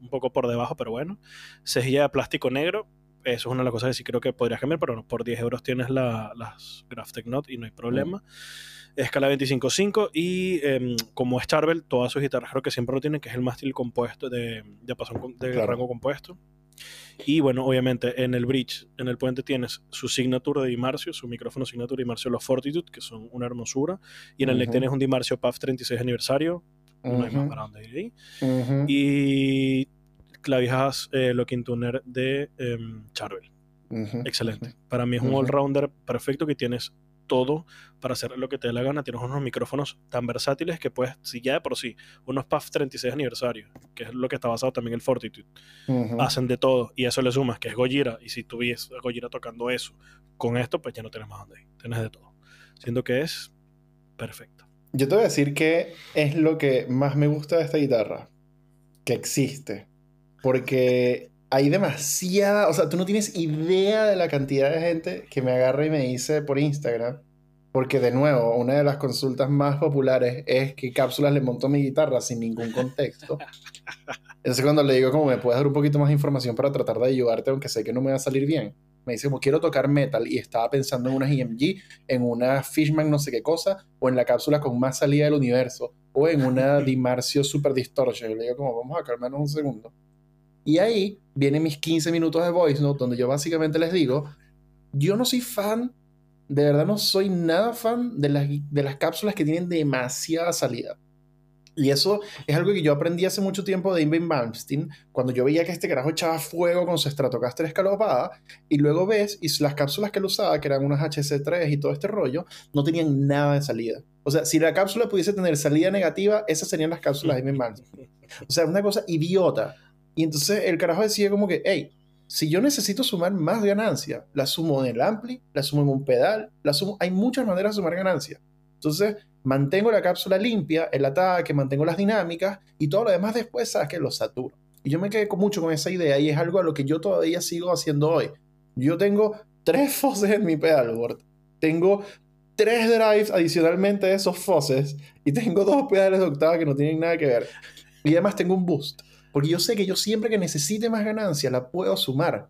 un poco por debajo, pero bueno. Cejilla de plástico negro. Eso es una de las cosas que sí creo que podrías cambiar, pero por 10 euros tienes la, las Graphtec Note y no hay problema. Escala 25.5 y em, como es Charvel, todas sus guitarras creo que siempre lo tienen, que es el mástil compuesto de, de, de rango compuesto. Y bueno, obviamente en el bridge, en el puente tienes su signature de Dimarcio, su micrófono signature de Dimarcio Los Fortitude, que son una hermosura. Y en el neck tienes un Dimarcio PAF 36 aniversario. No hay más para dónde ir ahí. Y clavijas eh, locking tuner de em, Charvel. Excelente. Para mí es un all-rounder perfecto que tienes todo para hacer lo que te dé la gana. Tienes unos micrófonos tan versátiles que puedes, si ya de por sí, unos PAF 36 aniversario, que es lo que está basado también en el Fortitude, hacen de todo y eso le sumas que es Gojira. Y si tú ves a Gojira tocando eso con esto, pues ya no tienes más donde ir. Tienes de todo. Siendo que es perfecto. Yo te voy a decir que es lo que más me gusta de esta guitarra, que existe. Porque hay demasiada, o sea, tú no tienes idea de la cantidad de gente que me agarra y me dice por Instagram, porque de nuevo, una de las consultas más populares es qué cápsulas le monto a mi guitarra sin ningún contexto. Entonces cuando le digo como me puedes dar un poquito más de información para tratar de ayudarte, aunque sé que no me va a salir bien, Me dice como quiero tocar metal y estaba pensando en una EMG, en una Fishman no sé qué cosa, o en la cápsula con más salida del universo, o en una Dimarcio Super Distortion. Yo le digo como vamos a calmarnos un segundo. Y ahí vienen mis 15 minutos de voice note donde yo básicamente les digo, yo no soy fan, de verdad no soy nada fan de las, de las cápsulas que tienen demasiada salida. Y eso es algo que yo aprendí hace mucho tiempo de Invin Malmsteen, cuando yo veía que este carajo echaba fuego con su Stratocaster escalopada, y luego ves, y las cápsulas que él usaba, que eran unas HC3 y todo este rollo, no tenían nada de salida. O sea, si la cápsula pudiese tener salida negativa, esas serían las cápsulas de Invin Malmsteen. O sea, una cosa idiota. Y entonces el carajo decía como que, hey, si yo necesito sumar más ganancia, la sumo en el ampli, la sumo en un pedal, la sumo... Hay muchas maneras de sumar ganancia. Entonces, mantengo la cápsula limpia, el ataque, mantengo las dinámicas y todo lo demás después, sabes que lo saturo. Y yo me quedé con mucho con esa idea y es algo a lo que yo todavía sigo haciendo hoy. Yo tengo tres foses en mi pedalboard. Tengo tres drives adicionalmente de esos foses y tengo dos pedales de octava que no tienen nada que ver. Y además tengo un boost. Porque yo sé que yo siempre que necesite más ganancia la puedo sumar.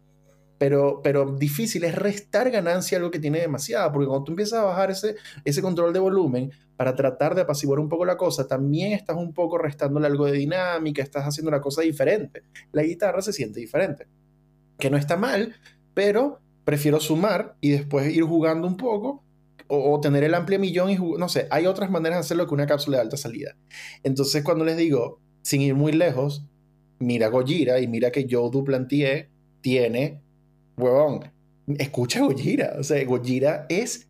Pero, pero difícil es restar ganancia a algo que tiene demasiada. Porque cuando tú empiezas a bajar ese, control de volumen para tratar de apaciguar un poco la cosa, también estás un poco restándole algo de dinámica, estás haciendo la cosa diferente. La guitarra se siente diferente. Que no está mal, pero prefiero sumar y después ir jugando un poco o, tener el amplio millón y no sé, hay otras maneras de hacerlo que una cápsula de alta salida. Entonces cuando les digo, sin ir muy lejos, mira Gojira y mira que Joe Duplantier tiene, huevón, escucha Gojira. O sea, Gojira es,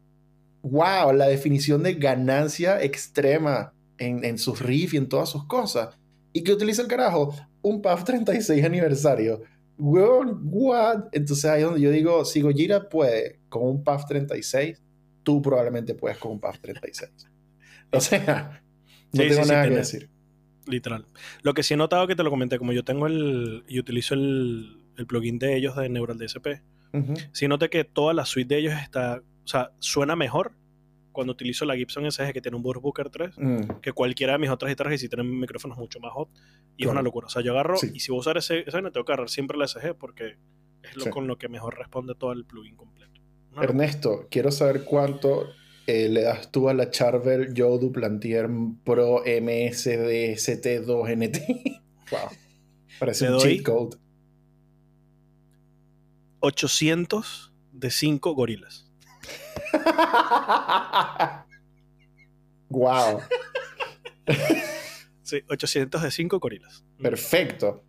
wow, la definición de ganancia extrema en, en sus riffs y en todas sus cosas. ¿Y qué utiliza el carajo? Un PAF 36 aniversario. Huevón, what? Entonces ahí es donde yo digo, si Gojira puede con un PAF 36, tú probablemente puedes con un PAF 36. O sea, no tengo nada que decir literal. Lo que sí he notado que te lo comenté, como yo tengo el y utilizo el, el plugin de ellos de Neural DSP, sí noté que toda la suite de ellos está, o sea, suena mejor cuando utilizo la Gibson SG que tiene un Burst Booker 3 mm. que cualquiera de mis otras guitarras y si tienen micrófonos mucho más hot y es una locura. O sea, yo agarro y si voy a usar ese, ese tengo que agarrar siempre la SG porque es lo con lo que mejor responde todo el plugin completo. Ernesto, quiero saber cuánto eh, le das tú a la Charvel Joe Duplantier Pro MSDST2NT. wow. Parece un cheat code. 800 de 5 gorilas. wow. sí, 800 de 5 gorilas. Perfecto.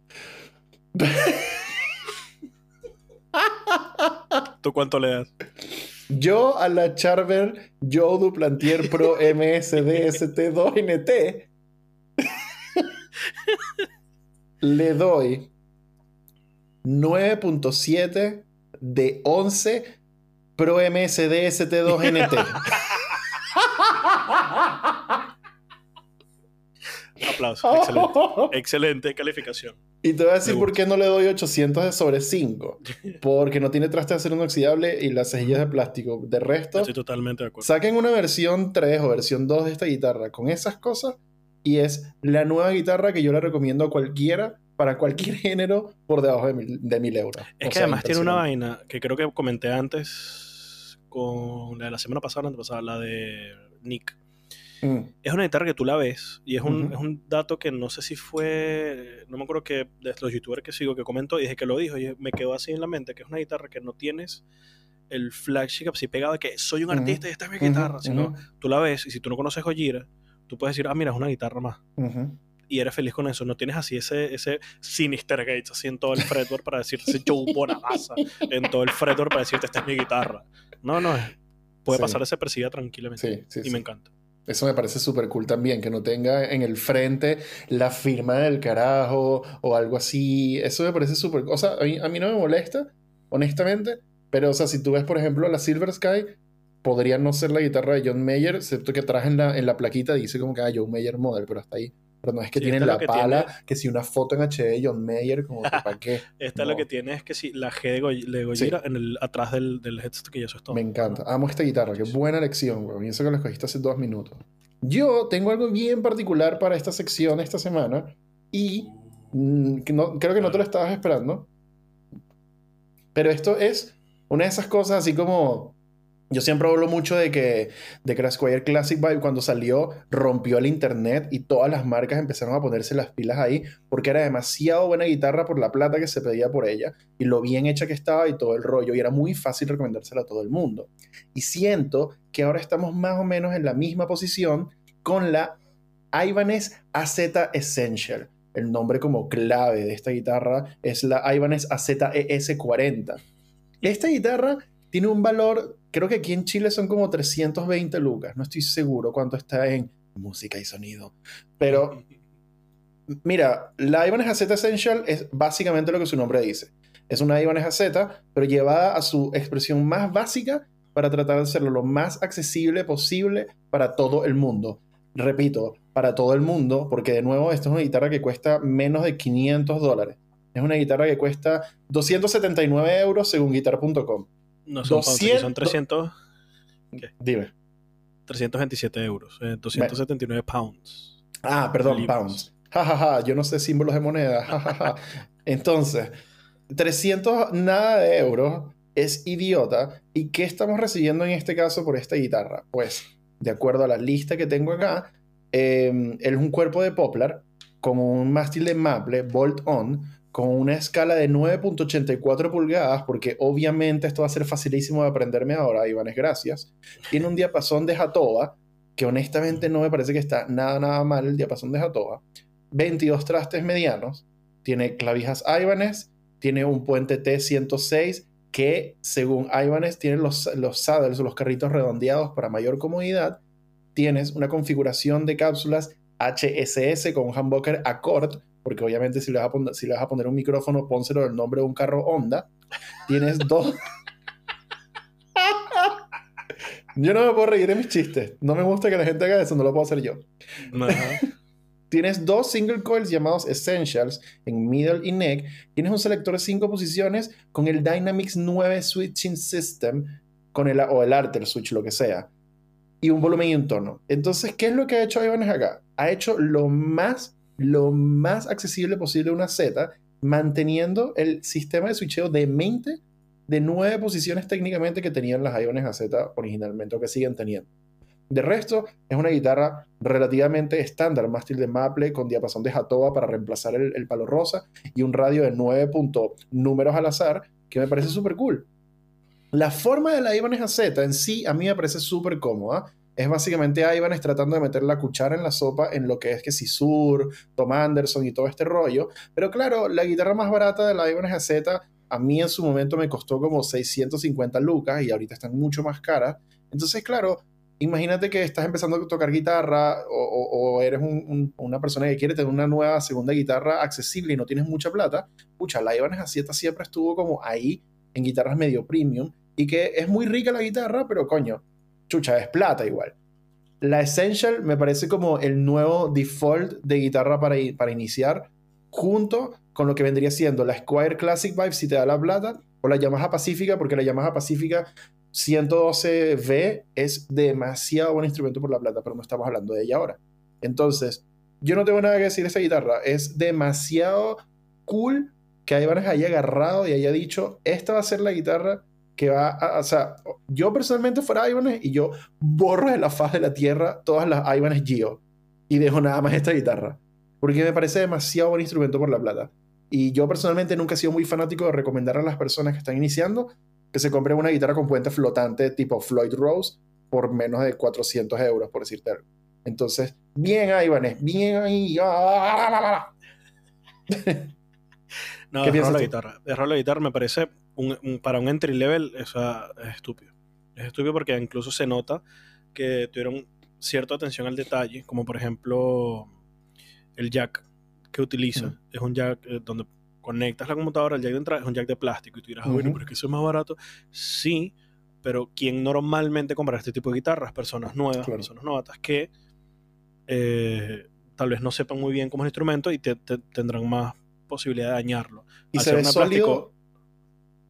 ¿Tú cuánto le das? Yo a la Charver Joe Duplantier Pro MSD ST2NT le doy 9.7 de 11 Pro MSD ST2NT. Aplausos. Excelente. Excelente calificación. Y te voy a decir por qué no le doy 800 de sobre 5. Porque no tiene traste de acero inoxidable y las cejillas de plástico. De resto, estoy totalmente de acuerdo. Saquen una versión 3 o versión 2 de esta guitarra con esas cosas. Y es la nueva guitarra que yo le recomiendo a cualquiera para cualquier género por debajo de mil, de euros. Es que además tiene una vaina que creo que comenté antes con la de la semana pasada, la la de Nick Mm. Es una guitarra que tú la ves y es un, es un, dato que no sé si fue, no me acuerdo que de los youtubers que sigo que comentó y dije que lo dijo y me quedó así en la mente, que es una guitarra que no tienes el flagship así pegado de que soy un artista y esta es mi guitarra, sino tú la ves y si tú no conoces Gojira, tú puedes decir, ah, mira, es una guitarra más. Y eres feliz con eso. No tienes así ese, ese Sinister Gates así en todo el fretboard para decirte ese Joe Bonamassa en todo el fretboard para decirte esta es mi guitarra. No, no, puede pasar ese persiga tranquilamente. y me encanta. Eso me parece súper cool también, que no tenga en el frente la firma del carajo o algo así. Eso me parece súper... O sea, a mí, no me molesta, honestamente, pero o sea, si tú ves, por ejemplo, la Silver Sky, podría no ser la guitarra de John Mayer, excepto que traje en la, en la plaquita dice como que ah, John Mayer Model, pero hasta ahí. Pero no es que tienen la pala, que si una foto en HD de John Mayer, como que para qué. esta lo que tiene es que si la G de, Gojira en el, atrás del, del headset, que eso es todo. Me encanta. Amo esta guitarra, qué buena lección, güey. Y eso que la escogiste hace dos minutos. Yo tengo algo bien particular para esta sección esta semana y mm, no, creo que no te lo estabas esperando. Pero esto es una de esas cosas así como yo siempre hablo mucho de que, de que la Classic Vibe cuando salió rompió el internet y todas las marcas empezaron a ponerse las pilas ahí porque era demasiado buena guitarra por la plata que se pedía por ella y lo bien hecha que estaba y todo el rollo y era muy fácil recomendársela a todo el mundo. Y siento que ahora estamos más o menos en la misma posición con la Ibanez AZ Essential. El nombre como clave de esta guitarra es la Ibanez AZ ES40. Esta guitarra tiene un valor, creo que aquí en Chile son como 320 lucas, no estoy seguro cuánto está en música y sonido, pero mira, la Ibanez AZ Essential es básicamente lo que su nombre dice. Es una Ibanez AZ, pero llevada a su expresión más básica para tratar de hacerlo lo más accesible posible para todo el mundo. Repito, para todo el mundo, porque de nuevo, esta es una guitarra que cuesta menos de 500 dólares. Es una guitarra que cuesta 279 euros según guitar.com. No son 200, son 300. ¿qué? Dime. 327 euros. 279 eh, pounds. Ah, perdón, pounds. Ja, ja, ja, yo no sé símbolos de moneda. Ja, ja, ja. Entonces, 300 nada de euros es idiota. ¿Y qué estamos recibiendo en este caso por esta guitarra? Pues, de acuerdo a la lista que tengo acá, eh, es un cuerpo de poplar con un mástil de maple bolt on con una escala de 9.84 pulgadas, porque obviamente esto va a ser facilísimo de aprenderme ahora, Ivanes, gracias. Tiene un diapasón de Jatoba, que honestamente no me parece que está nada, nada mal el diapasón de Jatoba. 22 trastes medianos, tiene clavijas Ibanez, tiene un puente T106 que según Ibanez tiene los, los saddles o los carritos redondeados para mayor comodidad. Tienes una configuración de cápsulas HSS con un humbucker Accord porque obviamente si le vas a poner, si le vas a poner un micrófono, pónselo el nombre de un carro Honda. Tienes dos... yo no me puedo reír de mis chistes. No me gusta que la gente haga eso, no lo puedo hacer yo. Tienes dos single coils llamados Essentials en middle y neck. Tienes un selector de cinco posiciones con el Dynamics 9 Switching System con el, o el Artel Switch, lo que sea. Y un volumen y un tono. Entonces, ¿qué es lo que ha hecho Ibanez acá? Ha hecho lo más lo más accesible posible una Z, manteniendo el sistema de switcheo de mente de nueve posiciones técnicamente que tenían las Iones AZ originalmente o que siguen teniendo. De resto, es una guitarra relativamente estándar, mástil de maple con diapasón de Jatoba para reemplazar el, palo rosa y un radio de 9 números al azar, que me parece súper cool. La forma de la Ibanez AZ en sí a mí me parece súper cómoda es básicamente a Ibanez tratando de meter la cuchara en la sopa en lo que es que Sur, Tom Anderson y todo este rollo. Pero claro, la guitarra más barata de la Ibanez Z a mí en su momento me costó como 650 lucas y ahorita están mucho más caras. Entonces, claro, imagínate que estás empezando a tocar guitarra o, eres una persona que quiere tener una nueva segunda guitarra accesible y no tienes mucha plata. Pucha, la Ibanez Z siempre estuvo como ahí en guitarras medio premium y que es muy rica la guitarra, pero coño, chucha, es plata igual. La Essential me parece como el nuevo default de guitarra para, para iniciar, junto con lo que vendría siendo la Squire Classic Vibe si te da la plata, o la Yamaha Pacífica, porque la Yamaha Pacífica 112V es demasiado buen instrumento por la plata, pero no estamos hablando de ella ahora. Entonces, yo no tengo nada que decir de esta guitarra. Es demasiado cool que Ibanez haya agarrado y haya dicho, esta va a ser la guitarra que va a, o sea, yo personalmente fuera Ibanez y yo borro de la faz de la tierra todas las Ibanez Gio y dejo nada más esta guitarra, porque me parece demasiado buen instrumento por la plata. Y yo personalmente nunca he sido muy fanático de recomendar a las personas que están iniciando que se compren una guitarra con puente flotante tipo Floyd Rose por menos de 400 euros, por decirte algo. Entonces, bien Ibanez, bien ahí. no, dejar la guitarra. Dejar la guitarra me parece para un entry level es estúpido. Es estúpido porque incluso se nota que tuvieron cierta atención al detalle, como por ejemplo el jack que utiliza. Es un jack eh, donde conectas la computadora, el jack de entrada es un jack de plástico y tú dirás, ah, bueno, pero es que eso es más barato. Sí, pero quien normalmente compra este tipo de guitarras, personas nuevas, personas novatas que eh, tal vez no sepan muy bien cómo es el instrumento y te, tendrán más posibilidad de dañarlo. Y se ve sólido,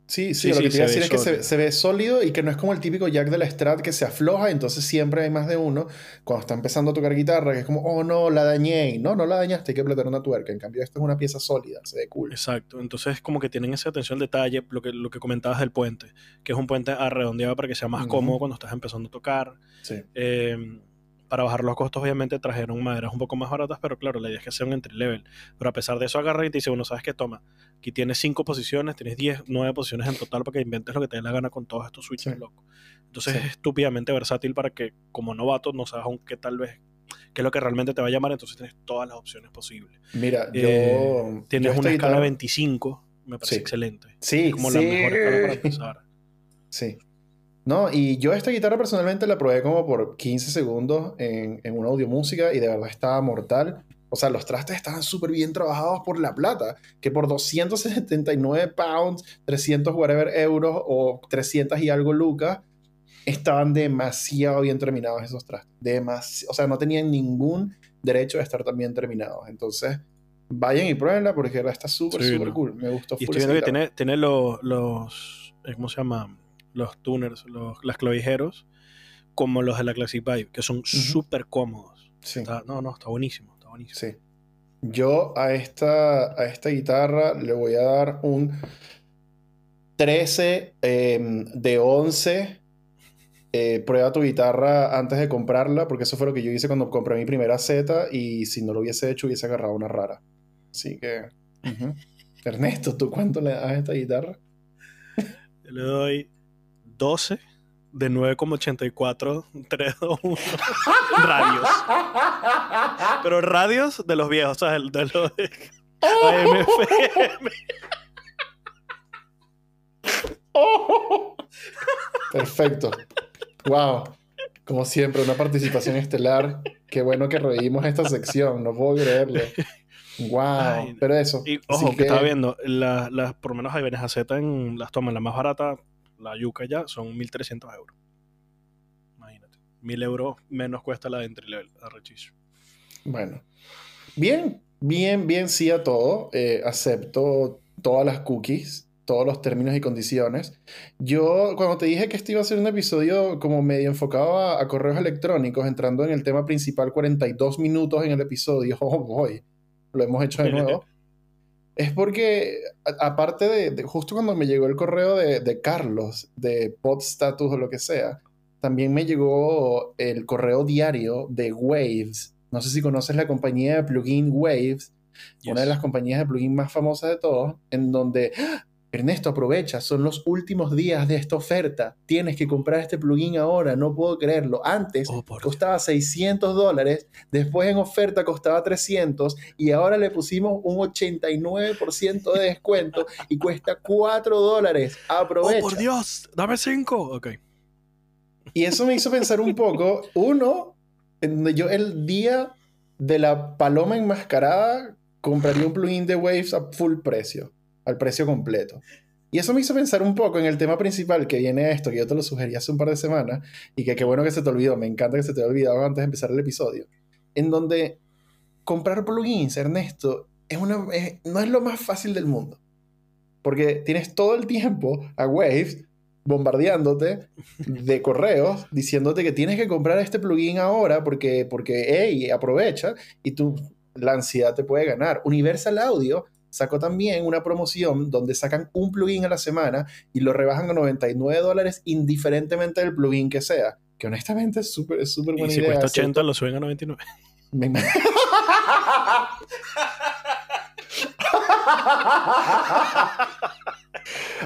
Sí, sí, lo que te iba a decir es que se, ve sólido y que no es como el típico jack de la Strat que se afloja, entonces siempre hay más de uno cuando está empezando a tocar guitarra, que es como, oh no, la dañé. No, no la dañaste, hay que apretar una tuerca. En cambio, esta es una pieza sólida, se ve cool. Exacto, entonces como que tienen esa atención al detalle, lo que, lo que comentabas del puente, que es un puente arredondeado para que sea más cómodo cuando estás empezando a tocar. Sí. Eh, para bajar los costos, obviamente trajeron maderas un poco más baratas, pero claro, la idea es que sea un entry level. Pero a pesar de eso, agarra y te dice, bueno, sabes que toma, aquí tienes cinco posiciones, tienes 10, 9 posiciones en total para que inventes lo que te dé la gana con todos estos switches locos. Entonces es estúpidamente versátil para que, como novato, no sabes aún qué tal vez qué es lo que realmente te va a llamar, entonces tienes todas las opciones posibles. Mira, eh, yo. Tienes una escala 25, me parece excelente. Sí, como la mejor escala para empezar. Sí. No, y yo esta guitarra personalmente la probé como por 15 segundos en, en una música y de verdad estaba mortal. O sea, los trastes estaban súper bien trabajados por la plata, que por 279 pounds, 300 whatever euros o 300 y algo lucas, estaban demasiado bien terminados esos trastes. o sea, no tenían ningún derecho de estar tan bien terminados. Entonces, vayan y pruébenla porque está súper, súper cool. Me gustó. Y estoy viendo que tiene, tiene los, los, ¿cómo se llama? Los tuners, los, las clavijeros, como los de la Classic Vibe, que son súper cómodos. no, no, está buenísimo, está buenísimo. Sí. Yo a esta, a esta guitarra le voy a dar un 13 em, de 11. Eh, prueba tu guitarra antes de comprarla, porque eso fue lo que yo hice cuando compré mi primera Z y si no lo hubiese hecho hubiese agarrado una rara. Así que... Ernesto, ¿tú cuánto le das a esta guitarra? le doy 12 de 9,84 321 radios. Pero radios de los viejos, o sea, de los de AMFM. Perfecto. Wow. Como siempre, una participación estelar. Qué bueno que reímos esta sección, no puedo creerlo. Wow. Pero eso. Y ojo, que, estaba viendo, las, por lo menos hay venes Z en las tomas, la más barata la yuca ya son 1.300 euros. Imagínate. 1.000 euros menos cuesta la de entry level, arrechísimo. Bueno. Bien, bien, bien sí a todo. Eh, acepto todas las cookies, todos los términos y condiciones. Yo, cuando te dije que este iba a ser un episodio como medio enfocado a, correos electrónicos, entrando en el tema principal, 42 minutos en el episodio, oh boy, lo hemos hecho de nuevo. Es porque, aparte de, justo cuando me llegó el correo de, Carlos, de Podstatus o lo que sea, también me llegó el correo diario de Waves. No sé si conoces la compañía de plugin Waves, una de las compañías de plugin más famosas de todos, en donde Ernesto, aprovecha, son los últimos días de esta oferta. Tienes que comprar este plugin ahora, no puedo creerlo. Antes oh, costaba 600 dólares, después en oferta costaba 300 y ahora le pusimos un 89% de descuento y cuesta 4 dólares. Aprovecha. Oh, por Dios, dame 5. Ok. Y eso me hizo pensar un poco. Uno, yo el día de la paloma enmascarada compraría un plugin de Waves a full precio al precio completo. Y eso me hizo pensar un poco en el tema principal que viene esto, que yo te lo sugerí hace un par de semanas y que qué bueno que se te olvidó, me encanta que se te haya olvidado antes de empezar el episodio, en donde comprar plugins, Ernesto, es una, no es lo más fácil del mundo. Porque tienes todo el tiempo a Waves bombardeándote de correos diciéndote que tienes que comprar este plugin ahora porque, porque hey, aprovecha y tú, la ansiedad te puede ganar. Universal Audio sacó también una promoción donde sacan un plugin a la semana y lo rebajan a 99 dólares indiferentemente del plugin que sea. Que honestamente es súper es súper buena y si cuesta 80 lo suben a 99.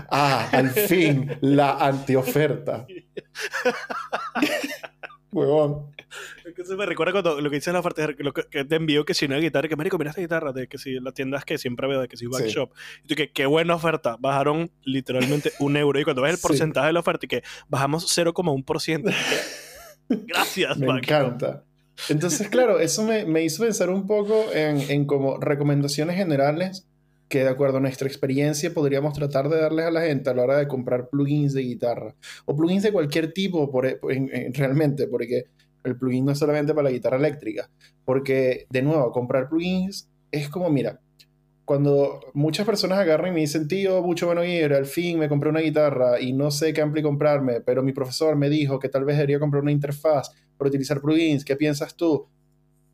ah, al fin, la antioferta. Huevón. Es que me recuerda cuando lo que dice la parte lo que, te envió que si no hay guitarra, que marico, mira esta guitarra, de que si las tiendas que siempre veo, de que si backshop. Y tú que qué buena oferta. Bajaron literalmente un euro. Y cuando ves el porcentaje de la oferta y que bajamos 0,1%. Gracias, Me encanta. Entonces, claro, eso me, me hizo pensar un poco en, en como recomendaciones generales que de acuerdo a nuestra experiencia podríamos tratar de darles a la gente a la hora de comprar plugins de guitarra o plugins de cualquier tipo por, realmente, porque el plugin no es solamente para la guitarra eléctrica, porque de nuevo, comprar plugins es como, mira, cuando muchas personas agarran y me dicen, tío, mucho bueno ir, al fin me compré una guitarra y no sé qué ampli comprarme, pero mi profesor me dijo que tal vez debería comprar una interfaz para utilizar plugins, ¿qué piensas tú?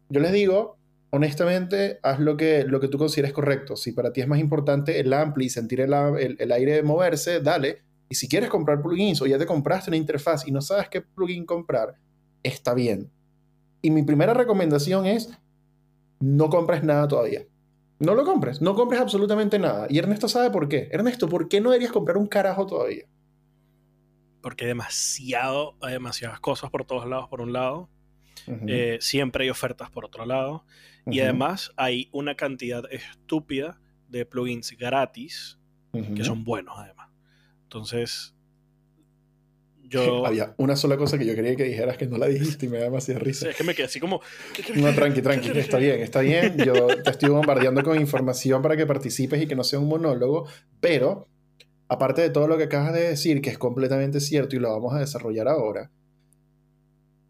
Yo les digo, honestamente, haz lo que, lo que tú consideres correcto. Si para ti es más importante el ampli y sentir el, el, el aire moverse, dale. Y si quieres comprar plugins o ya te compraste una interfaz y no sabes qué plugin comprar, está bien. Y mi primera recomendación es, no compres nada todavía. No lo compres, no compres absolutamente nada. Y Ernesto sabe por qué. Ernesto, ¿por qué no deberías comprar un carajo todavía? Porque hay demasiado, hay demasiadas cosas por todos lados, por un lado. Eh, siempre hay ofertas por otro lado. Y además hay una cantidad estúpida de plugins gratis que son buenos además. Entonces, yo... Había una sola cosa que yo quería que dijeras que no la dijiste y me da demasiada risa. es que me quedé así como... No, tranqui, tranqui, está bien, está bien. Yo te estoy bombardeando con información para que participes y que no sea un monólogo, pero aparte de todo lo que acabas de decir, que es completamente cierto y lo vamos a desarrollar ahora,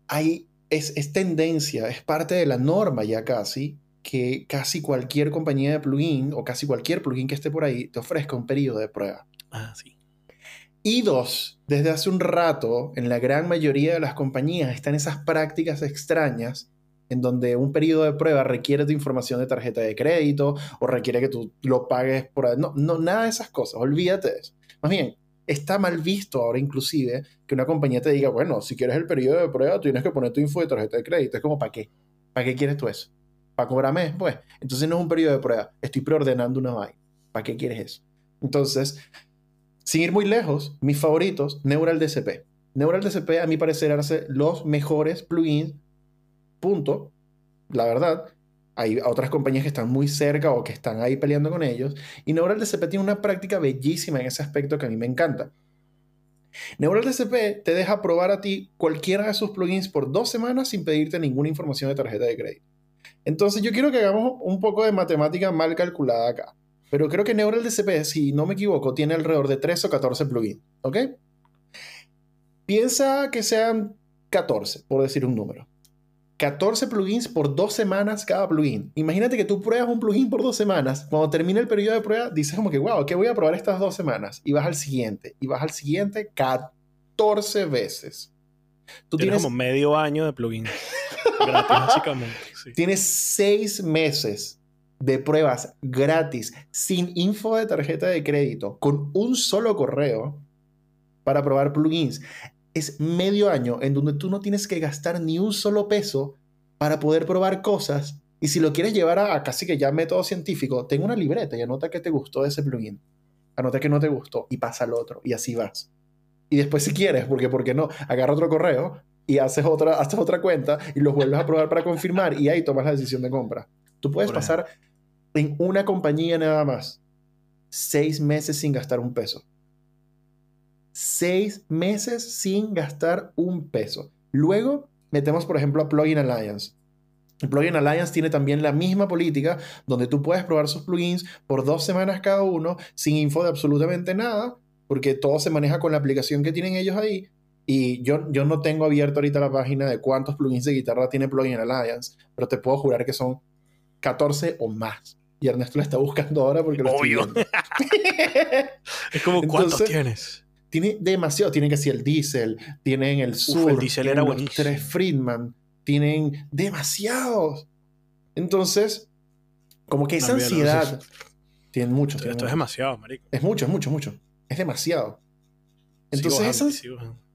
hay, es, es tendencia, es parte de la norma ya casi, que casi cualquier compañía de plugin o casi cualquier plugin que esté por ahí te ofrezca un periodo de prueba. Ah, sí. Y dos, desde hace un rato, en la gran mayoría de las compañías están esas prácticas extrañas en donde un periodo de prueba requiere tu información de tarjeta de crédito o requiere que tú lo pagues por... No, no, nada de esas cosas, olvídate de eso. Más bien, está mal visto ahora inclusive que una compañía te diga, bueno, si quieres el periodo de prueba, tienes que poner tu info de tarjeta de crédito. Es como, ¿para qué? ¿Para qué quieres tú eso? ¿Para cobrarme? Pues, entonces no es un periodo de prueba, estoy preordenando una vaina. ¿Para qué quieres eso? Entonces, sin ir muy lejos, mis favoritos, Neural DCP. Neural DCP, a mi parecer, hace los mejores plugins. Punto. La verdad. Hay otras compañías que están muy cerca o que están ahí peleando con ellos. Y Neural DCP tiene una práctica bellísima en ese aspecto que a mí me encanta. Neural DCP te deja probar a ti cualquiera de sus plugins por dos semanas sin pedirte ninguna información de tarjeta de crédito. Entonces yo quiero que hagamos un poco de matemática mal calculada acá. Pero creo que Neural DCP, si no me equivoco, tiene alrededor de 13 o 14 plugins. ¿Ok? Piensa que sean 14, por decir un número. 14 plugins por dos semanas cada plugin. Imagínate que tú pruebas un plugin por dos semanas. Cuando termina el periodo de prueba, dices como que, wow, ¿qué voy a probar estas dos semanas? Y vas al siguiente. Y vas al siguiente 14 veces. Tú tienes, como medio año de plugins. gratis, básicamente. Tienes seis meses de pruebas gratis, sin info de tarjeta de crédito, con un solo correo para probar plugins. Es medio año en donde tú no tienes que gastar ni un solo peso para poder probar cosas. Y si lo quieres llevar a, casi que ya método científico, tengo una libreta y anota que te gustó ese plugin. Anota que no te gustó y pasa al otro. Y así vas. Y después si quieres, porque ¿por qué no? Agarra otro correo y haces otra, haces otra cuenta y los vuelves a probar para confirmar y ahí tomas la decisión de compra. Tú puedes pasar en una compañía nada más, seis meses sin gastar un peso. Seis meses sin gastar un peso. Luego metemos, por ejemplo, a Plugin Alliance. El Plugin Alliance tiene también la misma política donde tú puedes probar sus plugins por dos semanas cada uno sin info de absolutamente nada, porque todo se maneja con la aplicación que tienen ellos ahí. Y yo, yo no tengo abierto ahorita la página de cuántos plugins de guitarra tiene Plugin Alliance, pero te puedo jurar que son 14 o más. Y Ernesto la está buscando ahora porque lo Obvio. estoy es como, ¿cuántos tienes? Tiene demasiado. Tienen que ser el Diesel, tienen el Sur, el Diesel era los tres Friedman, tienen demasiados. Entonces, como que esa ansiedad. Tienen muchos. Esto es demasiado, marico. Es mucho, es mucho, mucho. Es demasiado. Entonces,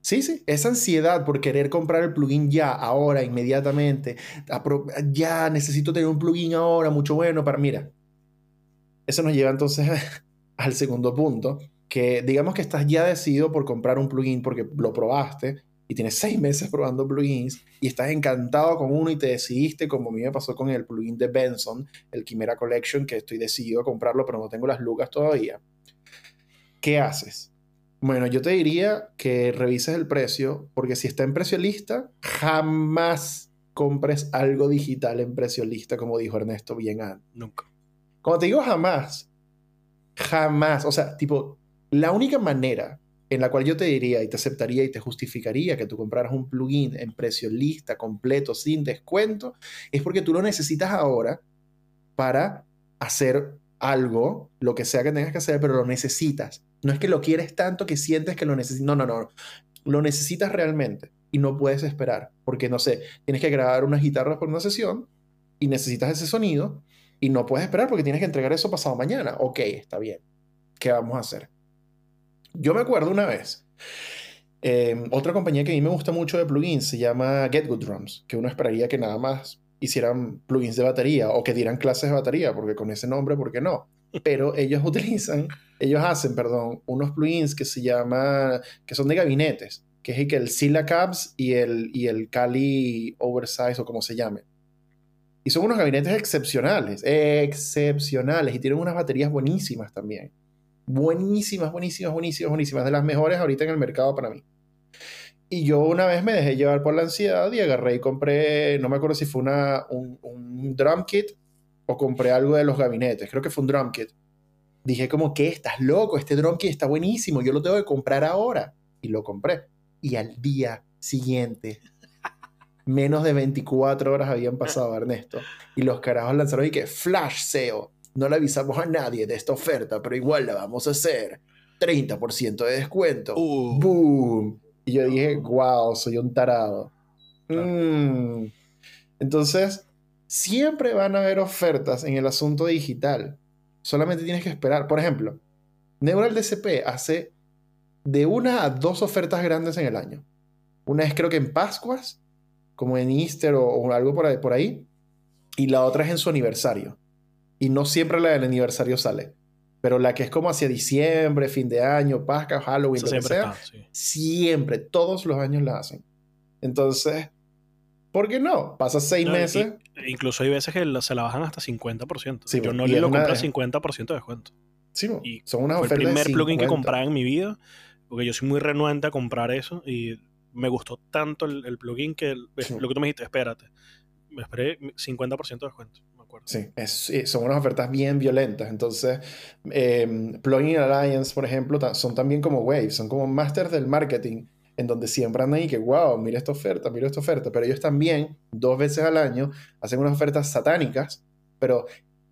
Sí, sí, esa ansiedad por querer comprar el plugin ya, ahora, inmediatamente, ya necesito tener un plugin ahora, mucho bueno para, mira, eso nos lleva entonces al segundo punto, que digamos que estás ya decidido por comprar un plugin porque lo probaste y tienes seis meses probando plugins y estás encantado con uno y te decidiste, como a mí me pasó con el plugin de Benson, el Chimera Collection, que estoy decidido a comprarlo, pero no tengo las lucas todavía. ¿Qué haces? Bueno, yo te diría que revises el precio, porque si está en precio lista, jamás compres algo digital en precio lista, como dijo Ernesto bien Nunca. Cuando te digo jamás, jamás, o sea, tipo, la única manera en la cual yo te diría y te aceptaría y te justificaría que tú compraras un plugin en precio lista, completo, sin descuento, es porque tú lo necesitas ahora para hacer algo, lo que sea que tengas que hacer, pero lo necesitas. No es que lo quieres tanto que sientes que lo necesitas. No, no, no. Lo necesitas realmente y no puedes esperar. Porque, no sé, tienes que grabar unas guitarras por una sesión y necesitas ese sonido y no puedes esperar porque tienes que entregar eso pasado mañana. Ok, está bien. ¿Qué vamos a hacer? Yo me acuerdo una vez, em, otra compañía que a mí me gusta mucho de plugins se llama Get Good Drums, que uno esperaría que nada más hicieran plugins de batería o que dieran clases de batería, porque con ese nombre, ¿por qué no? Pero ellos utilizan, ellos hacen, perdón, unos plugins que se llaman, que son de gabinetes, que es el Silla Cabs y el, y el Kali Oversize o como se llame. Y son unos gabinetes excepcionales, excepcionales, y tienen unas baterías buenísimas también buenísimas, buenísimas, buenísimas, buenísimas, de las mejores ahorita en el mercado para mí. Y yo una vez me dejé llevar por la ansiedad y agarré y compré, no me acuerdo si fue una, un, un drum kit o compré algo de los gabinetes, creo que fue un drum kit. Dije como que estás loco, este drum kit está buenísimo, yo lo tengo que comprar ahora. Y lo compré. Y al día siguiente, menos de 24 horas habían pasado, Ernesto. Y los carajos lanzaron y que flash sale no le avisamos a nadie de esta oferta, pero igual la vamos a hacer. 30% de descuento. Uh. ¡Boom! Y yo dije, wow, soy un tarado. Mm. Entonces, siempre van a haber ofertas en el asunto digital. Solamente tienes que esperar. Por ejemplo, Neural DCP hace de una a dos ofertas grandes en el año. Una es creo que en Pascuas, como en Easter o, algo por por ahí. Y la otra es en su aniversario. Y no siempre la del aniversario sale. Pero la que es como hacia diciembre, fin de año, Pascua, Halloween, lo siempre que sea, siempre, todos los años la hacen. Entonces, ¿por qué no? Pasa seis meses. incluso hay veces que se la bajan hasta 50%. Sí, yo no le lo compré a 50% de descuento. Sí, y son unas fue el primer plugin que compré en mi vida, porque yo soy muy renuente a comprar eso y me gustó tanto el, plugin que lo que tú me dijiste, espérate, me esperé 50% de descuento. Sí, son unas ofertas bien violentas. Entonces, eh, Plugin Alliance, por ejemplo, son también como waves, son como masters del marketing, en donde siempre andan ahí que, wow, mira esta oferta, mira esta oferta. Pero ellos también, dos veces al año, hacen unas ofertas satánicas, pero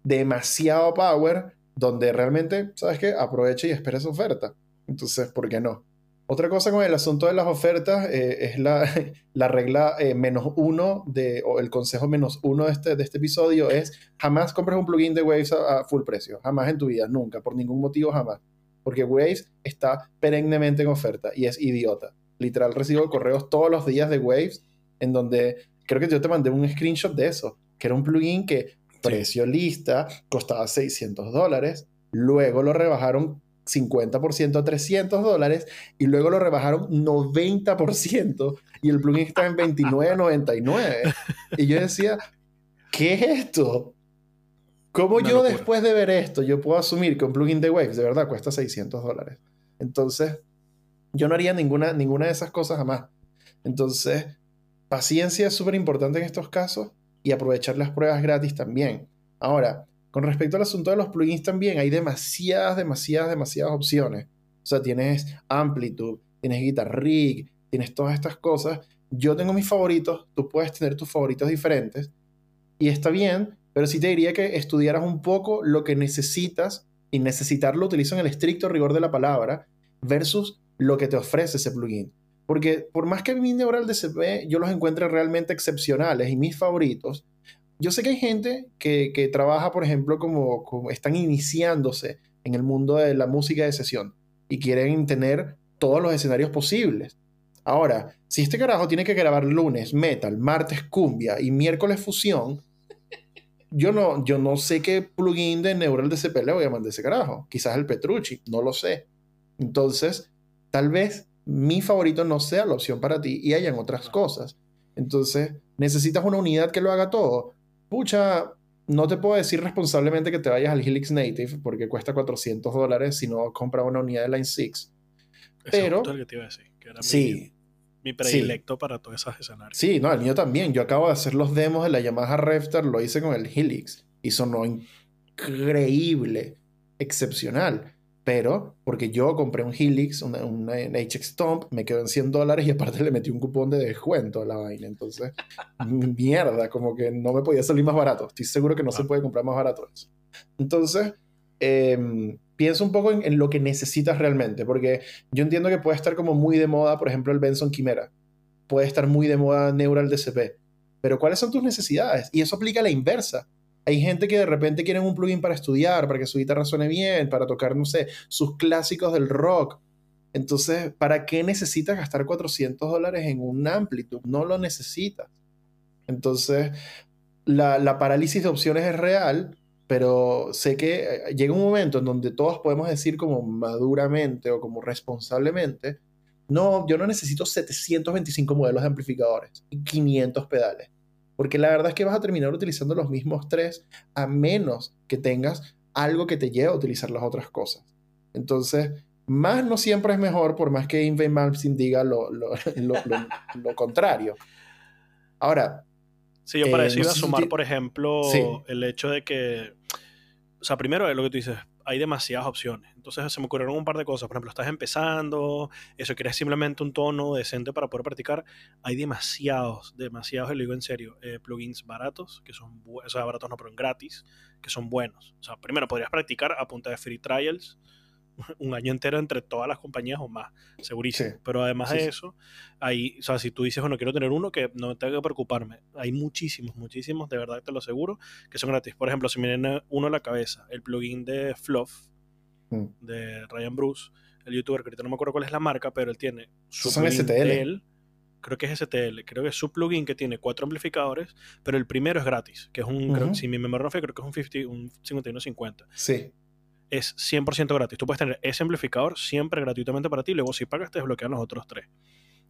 demasiado power, donde realmente, ¿sabes qué? Aprovecha y espera esa oferta. Entonces, ¿por qué no? Otra cosa con el asunto de las ofertas eh, es la, la regla eh, menos uno de, o el consejo menos uno de este, de este episodio es jamás compres un plugin de Waves a, full precio. Jamás en tu vida, nunca, por ningún motivo, jamás. Porque Waves está perennemente en oferta y es idiota. Literal, recibo correos todos los días de Waves en donde creo que yo te mandé un screenshot de eso, que era un plugin que precio lista costaba 600 dólares, luego lo rebajaron 50% a 300 dólares y luego lo rebajaron 90% y el plugin está en 29.99. Y yo decía, ¿qué es esto? ¿Cómo yo después de ver esto, yo puedo asumir que un plugin de Waves de verdad cuesta 600 dólares? Entonces, yo no haría ninguna, ninguna de esas cosas jamás. Entonces, paciencia es súper importante en estos casos y aprovechar las pruebas gratis también. Ahora, con respecto al asunto de los plugins también, hay demasiadas, demasiadas, demasiadas opciones. O sea, tienes Amplitude, tienes Guitar Rig, tienes todas estas cosas. Yo tengo mis favoritos, tú puedes tener tus favoritos diferentes. Y está bien, pero sí te diría que estudiaras un poco lo que necesitas y necesitarlo utilizo en el estricto rigor de la palabra versus lo que te ofrece ese plugin. Porque por más que mi neural DCP yo los encuentre realmente excepcionales y mis favoritos, yo sé que hay gente que, que trabaja, por ejemplo, como, como, están iniciándose en el mundo de la música de sesión y quieren tener todos los escenarios posibles. Ahora, si este carajo tiene que grabar lunes metal, martes cumbia y miércoles fusión, yo no, yo no sé qué plugin de Neural DCP le voy a mandar ese carajo. Quizás el Petrucci, no lo sé. Entonces, tal vez mi favorito no sea la opción para ti y hayan otras cosas. Entonces, necesitas una unidad que lo haga todo pucha, no te puedo decir responsablemente que te vayas al Helix Native porque cuesta 400 dólares si no compras una unidad de Line 6. Pero... Es que te iba a decir, que era sí, mi, predilecto para todos esos escenarios. Sí, no, el mío también. Yo acabo de hacer los demos de la Yamaha Raptor, lo hice con el Helix y sonó increíble, excepcional pero porque yo compré un Helix, una, una HX Stomp, me quedó en 100 dólares y aparte le metí un cupón de descuento a la vaina. Entonces, mierda, como que no me podía salir más barato. Estoy seguro que no se puede comprar más barato eso. Entonces, em, piensa un poco en, lo que necesitas realmente, porque yo entiendo que puede estar como muy de moda, por ejemplo, el Benson Quimera, puede estar muy de moda Neural DCP, pero ¿cuáles son tus necesidades? Y eso aplica a la inversa. Hay gente que de repente quiere un plugin para estudiar, para que su guitarra suene bien, para tocar, no sé, sus clásicos del rock. Entonces, ¿para qué necesitas gastar 400 dólares en un Amplitude? No lo necesitas. Entonces, la, la parálisis de opciones es real, pero sé que eh, llega un momento en donde todos podemos decir como maduramente o como responsablemente, no, yo no necesito 725 modelos de amplificadores y 500 pedales, porque la verdad es que vas a terminar utilizando los mismos tres a menos que tengas algo que te lleve a utilizar las otras cosas. Entonces, más no siempre es mejor, por más que Invey Malmsteen diga lo, lo, lo, contrario. Ahora. Sí, yo para eh, eso iba a sumar, por ejemplo, el hecho de que. O sea, primero es lo que tú dices, hay demasiadas opciones. Entonces se me ocurrieron un par de cosas. Por ejemplo, estás empezando, eso quieres simplemente un tono decente para poder practicar. Hay demasiados, demasiados, y lo digo en serio, eh, plugins baratos, que son, baratos no, pero gratis, que son buenos. O sea, primero podrías practicar a punta de free trials un año entero entre todas las compañías o más, segurísimo. Pero además de eso, hay, o sea, si tú dices, bueno, quiero tener uno que no tenga que preocuparme, hay muchísimos, muchísimos, de verdad te lo aseguro, que son gratis. Por ejemplo, si me viene uno a la cabeza, el plugin de Fluff, mm. de Ryan Bruce, el youtuber, que ahorita no me acuerdo cuál es la marca, pero él tiene su son STL. creo que es STL, creo que es su plugin que tiene cuatro amplificadores, pero el primero es gratis, que es un, creo, si mi memoria no fue, creo que es un, 50, un 5150. Sí es 100% gratis. Tú puedes tener ese amplificador siempre gratuitamente para ti, luego si pagas te desbloquean los otros tres.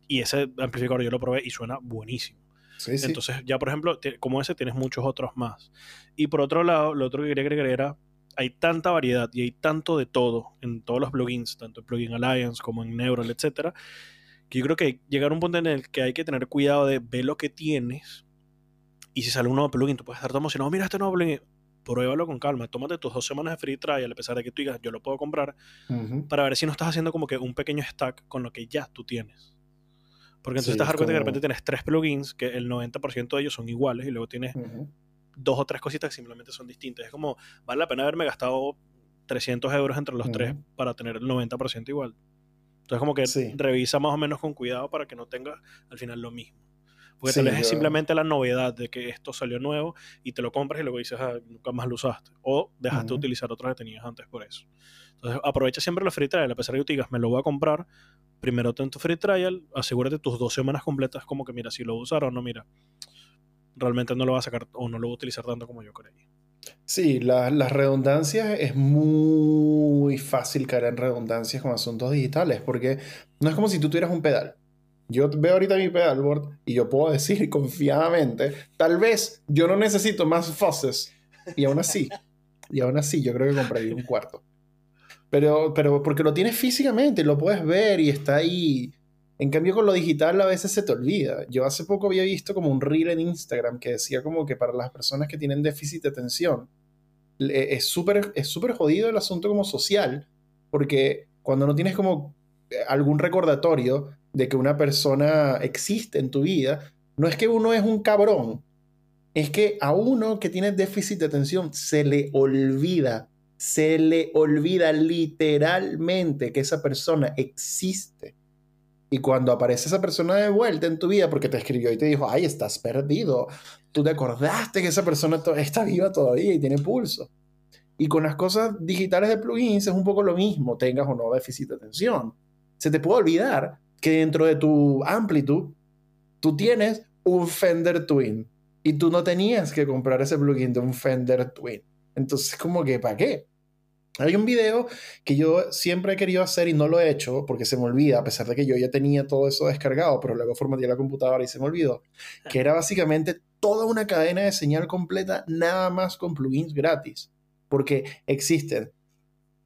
Y ese amplificador yo lo probé y suena buenísimo. Entonces ya, por ejemplo, como ese tienes muchos otros más. Y por otro lado, lo otro que quería agregar era, hay tanta variedad y hay tanto de todo en todos los plugins, tanto en Plugin Alliance como en Neural, etcétera, que yo creo que llegar a un punto en el que hay que tener cuidado de ver lo que tienes y si sale un nuevo plugin, tú puedes estar todo emocionado, mira este nuevo plugin, pruébalo con calma, tómate tus dos semanas de free trial, a pesar de que tú digas, yo lo puedo comprar, para ver si no estás haciendo como que un pequeño stack con lo que ya tú tienes. Porque entonces estás que de repente tienes tres plugins, que el 90% de ellos son iguales, y luego tienes dos o tres cositas que simplemente son distintas. Es como, vale la pena haberme gastado 300 euros entre los tres para tener el 90% igual. Entonces como que revisa más o menos con cuidado para que no tengas al final lo mismo. Porque tal vez es simplemente la novedad de que esto salió nuevo y te lo compras y luego dices, ah, nunca más lo usaste. O dejaste de utilizar otros que tenías antes por eso. Entonces, aprovecha siempre la free trial. A pesar de que tú digas, me lo voy a comprar, primero ten tu free trial, asegúrate tus dos semanas completas, como que mira, si lo voy a usar o no, mira, realmente no lo va a sacar o no lo voy a utilizar tanto como yo creía. Sí, las redundancias es muy fácil caer en redundancias con asuntos digitales, porque no es como si tú tuvieras un pedal yo veo ahorita mi pedalboard y yo puedo decir confiadamente, tal vez yo no necesito más fuzzes. Y aún así, y aún así yo creo que compraría un cuarto. Pero, pero porque lo tienes físicamente, lo puedes ver y está ahí. En cambio con lo digital a veces se te olvida. Yo hace poco había visto como un reel en Instagram que decía como que para las personas que tienen déficit de atención es súper es súper jodido el asunto como social porque cuando no tienes como algún recordatorio de que una persona existe en tu vida, no es que uno es un cabrón, es que a uno que tiene déficit de atención se le olvida, se le olvida literalmente que esa persona existe. Y cuando aparece esa persona de vuelta en tu vida porque te escribió y te dijo, ay, estás perdido, tú te acordaste que esa persona está viva todavía y tiene pulso. Y con las cosas digitales de plugins es un poco lo mismo, tengas o no déficit de atención. Se te puede olvidar que dentro de tu amplitud tú tienes un Fender Twin y tú no tenías que comprar ese plugin de un Fender Twin. Entonces, como que, ¿para qué? Hay un video que yo siempre he querido hacer y no lo he hecho porque se me olvida, a pesar de que yo ya tenía todo eso descargado, pero luego formateé la computadora y se me olvidó, que era básicamente toda una cadena de señal completa nada más con plugins gratis. Porque existen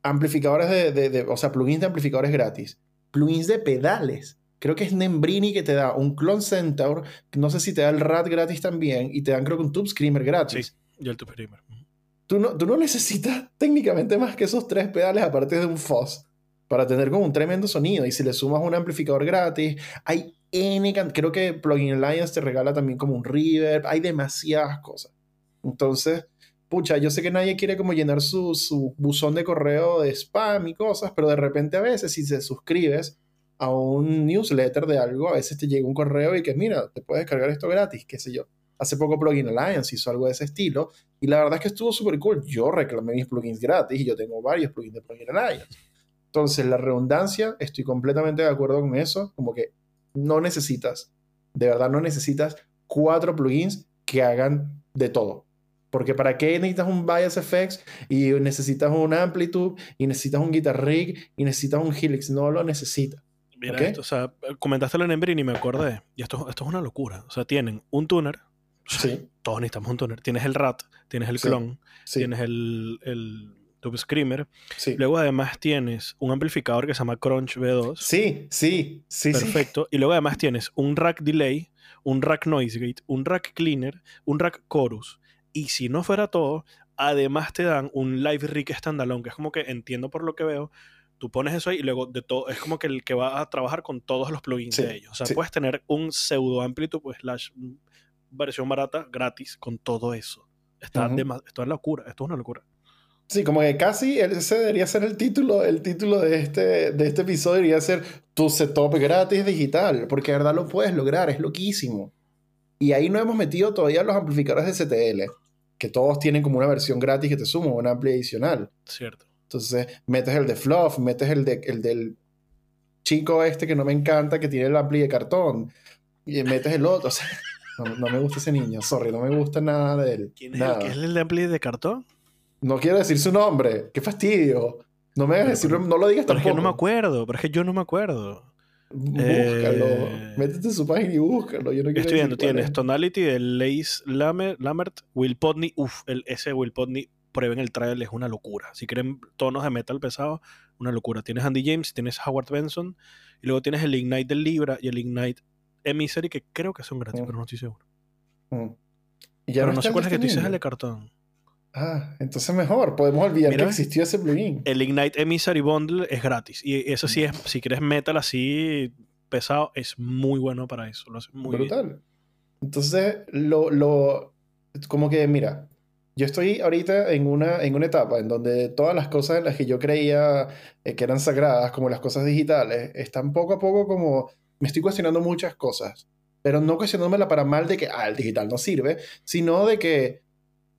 amplificadores de, de o sea, plugins de amplificadores gratis, plugins de pedales. Creo que es Nembrini que te da un Clone Centaur, no sé si te da el RAT gratis también, y te dan creo que un Tube Screamer gratis. Sí, y el Tube Screamer. Tú no, tú no necesitas técnicamente más que esos tres pedales aparte de un Fuzz para tener como un tremendo sonido. Y si le sumas un amplificador gratis, hay N, creo que Plugin Alliance te regala también como un reverb, hay demasiadas cosas. Entonces, pucha, yo sé que nadie quiere como llenar su, su buzón de correo de spam y cosas, pero de repente a veces si te suscribes a un newsletter de algo, a veces te llega un correo y que mira, te puedes descargar esto gratis, qué sé yo. Hace poco Plugin Alliance hizo algo de ese estilo y la verdad es que estuvo súper cool. Yo reclamé mis plugins gratis y yo tengo varios plugins de Plugin Alliance. Entonces, la redundancia, estoy completamente de acuerdo con eso, como que no necesitas, de verdad no necesitas cuatro plugins que hagan de todo. Porque ¿para qué necesitas un Bias Effects y necesitas un Amplitude y necesitas un Guitar Rig y necesitas un Helix? No lo necesitas. Mira esto, o sea, comentaste en Embry y me acordé. Y esto, esto es una locura. O sea, tienen un tuner. Sí. Todos necesitamos un tuner. Tienes el RAT, tienes el clon, tienes el, el Tube Screamer. Luego además tienes un amplificador que se llama Crunch V2. Sí, sí, sí. Perfecto. Y luego además tienes un rack delay, un rack noise gate, un rack cleaner, un rack chorus. Y si no fuera todo, además te dan un live rig standalone, que es como que entiendo por lo que veo, tú pones eso ahí y luego de todo, es como que el que va a trabajar con todos los plugins de ellos. O sea, puedes tener un pseudo amplitude pues, slash versión barata gratis con todo eso. Está esto es locura, esto es una locura. Sí, como que casi ese debería ser el título, el título de este, de este episodio debería ser tu setup gratis digital, porque de verdad lo puedes lograr, es loquísimo. Y ahí no hemos metido todavía los amplificadores de CTL, que todos tienen como una versión gratis que te suma una amplia adicional. Cierto. Entonces, metes el de Fluff, metes el, de, el del chico este que no me encanta, que tiene el ampli de cartón, y metes el otro. O sea, no, me gusta ese niño, sorry, no me gusta nada de él. ¿Quién es, El, que es el de ampli de cartón? No quiero decir su nombre, qué fastidio. No me hagas decirlo, no lo digas tampoco. Pero es que no me acuerdo, pero es que yo no me acuerdo. Búscalo. Eh... Métete en su página y búscalo. Yo no quiero Estoy viendo, tienes Tonality de Lace Lamert, Will Podney. Uf, el, ese Will Podney prueben el trial, es una locura. Si quieren tonos de metal pesado, una locura. Tienes Andy James, tienes Howard Benson, y luego tienes el Ignite del Libra y el Ignite Emissary, que creo que son gratis, mm. pero no estoy seguro. Mm. ¿Y ya pero no, sé cuál es que tú dices el de cartón. Ah, entonces mejor, podemos olvidar que existió ese plugin. El Ignite Emissary Bundle es gratis. Y eso sí es, si quieres metal así pesado, es muy bueno para eso. Lo hace muy Brutal. Entonces, lo, lo, como que, mira, yo estoy ahorita en una, en una etapa en donde todas las cosas en las que yo creía eh, que eran sagradas, como las cosas digitales, están poco a poco como... Me estoy cuestionando muchas cosas, pero no cuestionándomela para mal de que, ah, el digital no sirve, sino de que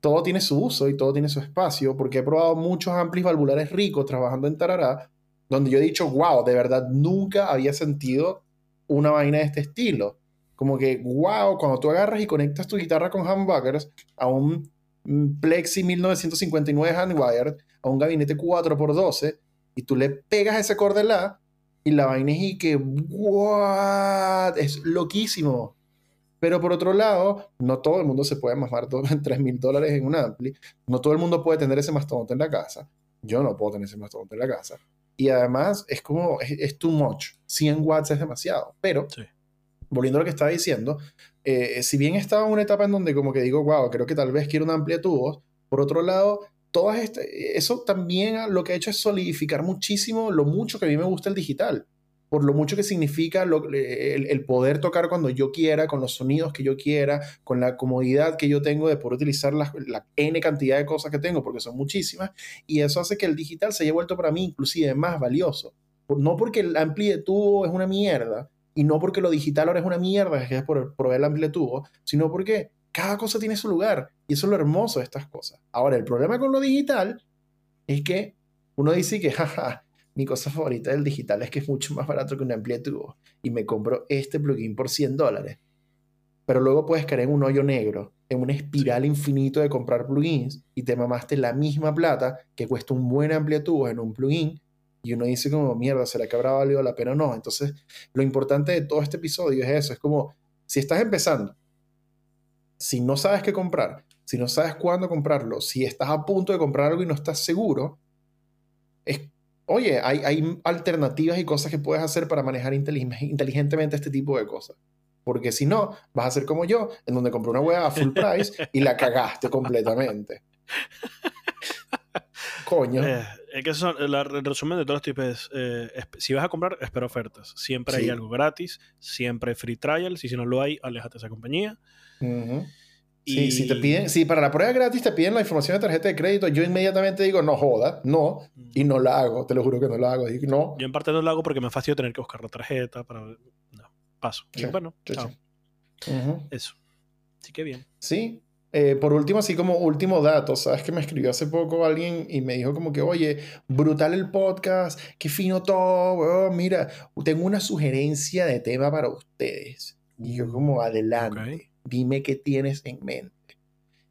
todo tiene su uso y todo tiene su espacio, porque he probado muchos amplis valvulares ricos trabajando en Tarará, donde yo he dicho, wow, de verdad nunca había sentido una vaina de este estilo. Como que, wow, cuando tú agarras y conectas tu guitarra con humbuckers a un Plexi 1959 Handwired a un gabinete 4x12 y tú le pegas ese cordelá y la vaina es y que what es loquísimo pero por otro lado no todo el mundo se puede mamar 3 mil dólares en un ampli. No todo el mundo puede tener ese mastodonte en la casa. Yo no puedo tener ese mastodonte en la casa. Y además es como es, too much. 100 watts es demasiado. Pero volviendo a lo que estaba diciendo eh, si bien estaba en una etapa en donde como que digo, wow, creo que tal vez quiero una amplia tubo, por otro lado, todas este, eso también lo que ha hecho es solidificar muchísimo lo mucho que a mí me gusta el digital, por lo mucho que significa el, poder tocar cuando yo quiera, con los sonidos que yo quiera, con la comodidad que yo tengo de poder utilizar la, N cantidad de cosas que tengo, porque son muchísimas, y eso hace que el digital se haya vuelto para mí inclusive más valioso. No porque el ampli de tubo es una mierda, y no porque lo digital ahora es una mierda, que es por proveer la amplitud, sino porque cada cosa tiene su lugar. Y eso es lo hermoso de estas cosas. Ahora, el problema con lo digital es que uno dice que, jaja, mi cosa favorita del digital es que es mucho más barato que una amplitud. Y me compro este plugin por 100 dólares. Pero luego puedes caer en un hoyo negro, en una espiral infinito de comprar plugins y te mamaste la misma plata que cuesta un buen amplitud en un plugin y uno dice como, mierda, ¿será que habrá valido la pena o no? Entonces, lo importante de todo este episodio es eso, es como, si estás empezando, si no sabes qué comprar, si no sabes cuándo comprarlo, si estás a punto de comprar algo y no estás seguro, es, oye, hay, hay alternativas y cosas que puedes hacer para manejar inteligentemente este tipo de cosas. Porque si no, vas a ser como yo, en donde compré una hueá a full price y la cagaste completamente. Coño. Eh, es que son, el resumen de todos los tipos eh, es, si vas a comprar, espera ofertas. Siempre hay algo gratis, siempre hay free trials, y si no lo hay, aléjate de esa compañía. Sí, si te piden, si para la prueba gratis te piden la información de tarjeta de crédito, yo inmediatamente digo, no joda, no, y no la hago, te lo juro que no la hago. no. Yo en parte no la hago porque me fastidio tener que buscar la tarjeta para... No, paso. bueno, chao. Eso. Así que bien. Sí. Eh, por último, así como último dato, sabes que me escribió hace poco alguien y me dijo como que, oye, brutal el podcast, qué fino todo, mira, tengo una sugerencia de tema para ustedes. Y yo como, adelante dime qué tienes en mente.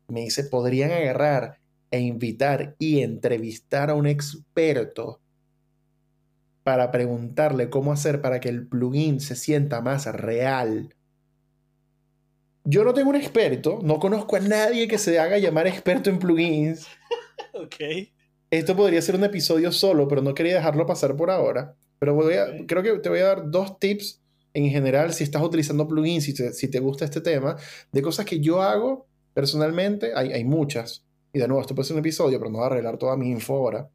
Me dice, podrían agarrar e invitar y entrevistar a un experto para preguntarle cómo hacer para que el plugin se sienta más real. Yo no tengo un experto, no conozco a nadie que se haga llamar experto en plugins. ok. Esto podría ser un episodio solo, pero no quería dejarlo pasar por ahora. Pero voy a, creo que te voy a dar dos tips en general, si estás utilizando plugins, si te, si te gusta este tema, de cosas que yo hago personalmente, hay, hay muchas. Y de nuevo, esto puede ser un episodio, pero no voy a arreglar toda mi info ahora.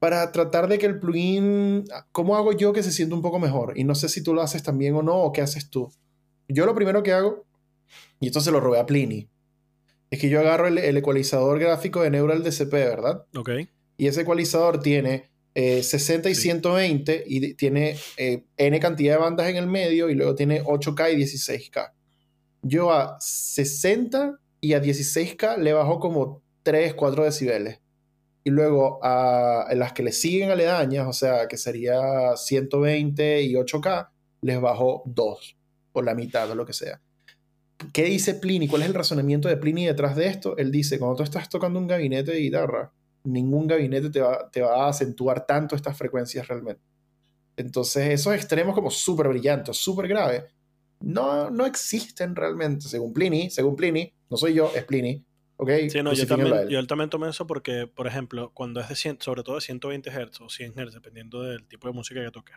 Para tratar de que el plugin, ¿cómo hago yo que se sienta un poco mejor? Y no sé si tú lo haces también o no, o qué haces tú. Yo lo primero que hago, y esto se lo robé a Pliny, es que yo agarro el, el ecualizador gráfico de Neural DCP, ¿verdad? Ok. Y ese ecualizador tiene 60 eh, y 120 y tiene eh, n cantidad de bandas en el medio y luego tiene 8K y 16K. Yo a 60 y a 16K le bajo como 3, 4 decibeles. Y luego a las que le siguen aledañas, o sea, que sería 120 y 8K, les bajo 2 o la mitad o lo que sea. ¿Qué dice Pliny? ¿Cuál es el razonamiento de Pliny detrás de esto? Él dice, cuando tú estás tocando un gabinete de guitarra, ningún gabinete te va, te va a acentuar tanto estas frecuencias realmente. Entonces, esos extremos como súper brillantes, súper graves, no, no existen realmente, según Pliny, según Pliny, no soy yo, es Pliny. Okay, sí, no, yo, también, yo también tomé eso porque, por ejemplo, cuando es de 100, sobre todo de 120 Hz o 100 Hz, dependiendo del tipo de música que toque,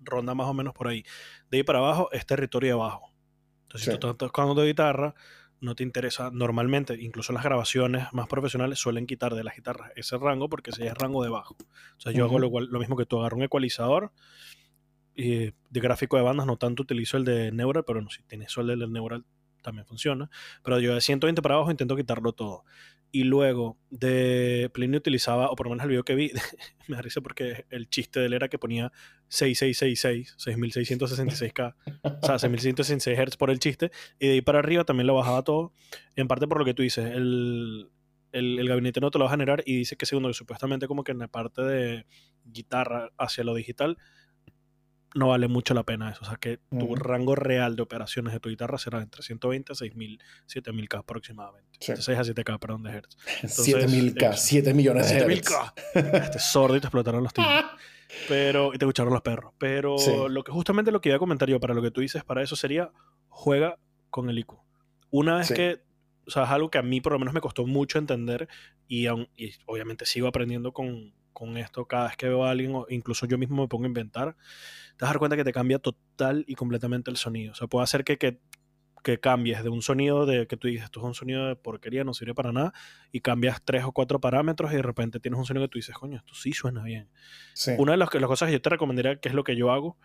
ronda más o menos por ahí. De ahí para abajo es territorio de abajo. Entonces, si tú estás tocando de guitarra, no te interesa, normalmente, incluso las grabaciones más profesionales suelen quitar de las guitarras ese rango porque ese es rango de bajo. O sea, yo hago lo, lo, mismo que tú, agarro un ecualizador y de gráfico de bandas, no tanto utilizo el de Neural, pero no, si tienes el de Neural también funciona. Pero yo de 120 para abajo intento quitarlo todo. Y luego de Plinio utilizaba, o por lo menos el video que vi, me da risa porque el chiste de él era que ponía 6666, 6666K, o sea, 6666 Hz por el chiste, y de ahí para arriba también lo bajaba todo, en parte por lo que tú dices, el, el, el, gabinete no te lo va a generar y dice que segundo que supuestamente como que en la parte de guitarra hacia lo digital no vale mucho la pena eso. O sea que tu rango real de operaciones de tu guitarra será entre 120 a 6000, 7000K aproximadamente. De 6 a 7K, perdón, de Hertz. 7000K, 7 millones de Hertz. 7000K. Este sordo y te explotaron los timbres. Pero, y te escucharon los perros. Pero lo que, justamente lo que iba a comentar yo para lo que tú dices para eso sería juega con el IQ. Una vez que, o sea, es algo que a mí por lo menos me costó mucho entender y, y obviamente sigo aprendiendo con, con esto cada vez que veo a alguien, o incluso yo mismo me pongo a inventar, te vas a dar cuenta que te cambia total y completamente el sonido. O sea, puede hacer que, que, que cambies de un sonido de que tú dices, esto es un sonido de porquería, no sirve para nada, y cambias tres o cuatro parámetros y de repente tienes un sonido que tú dices, coño, esto sí suena bien. Una de las, las, cosas que yo te recomendaría, que es lo que yo hago,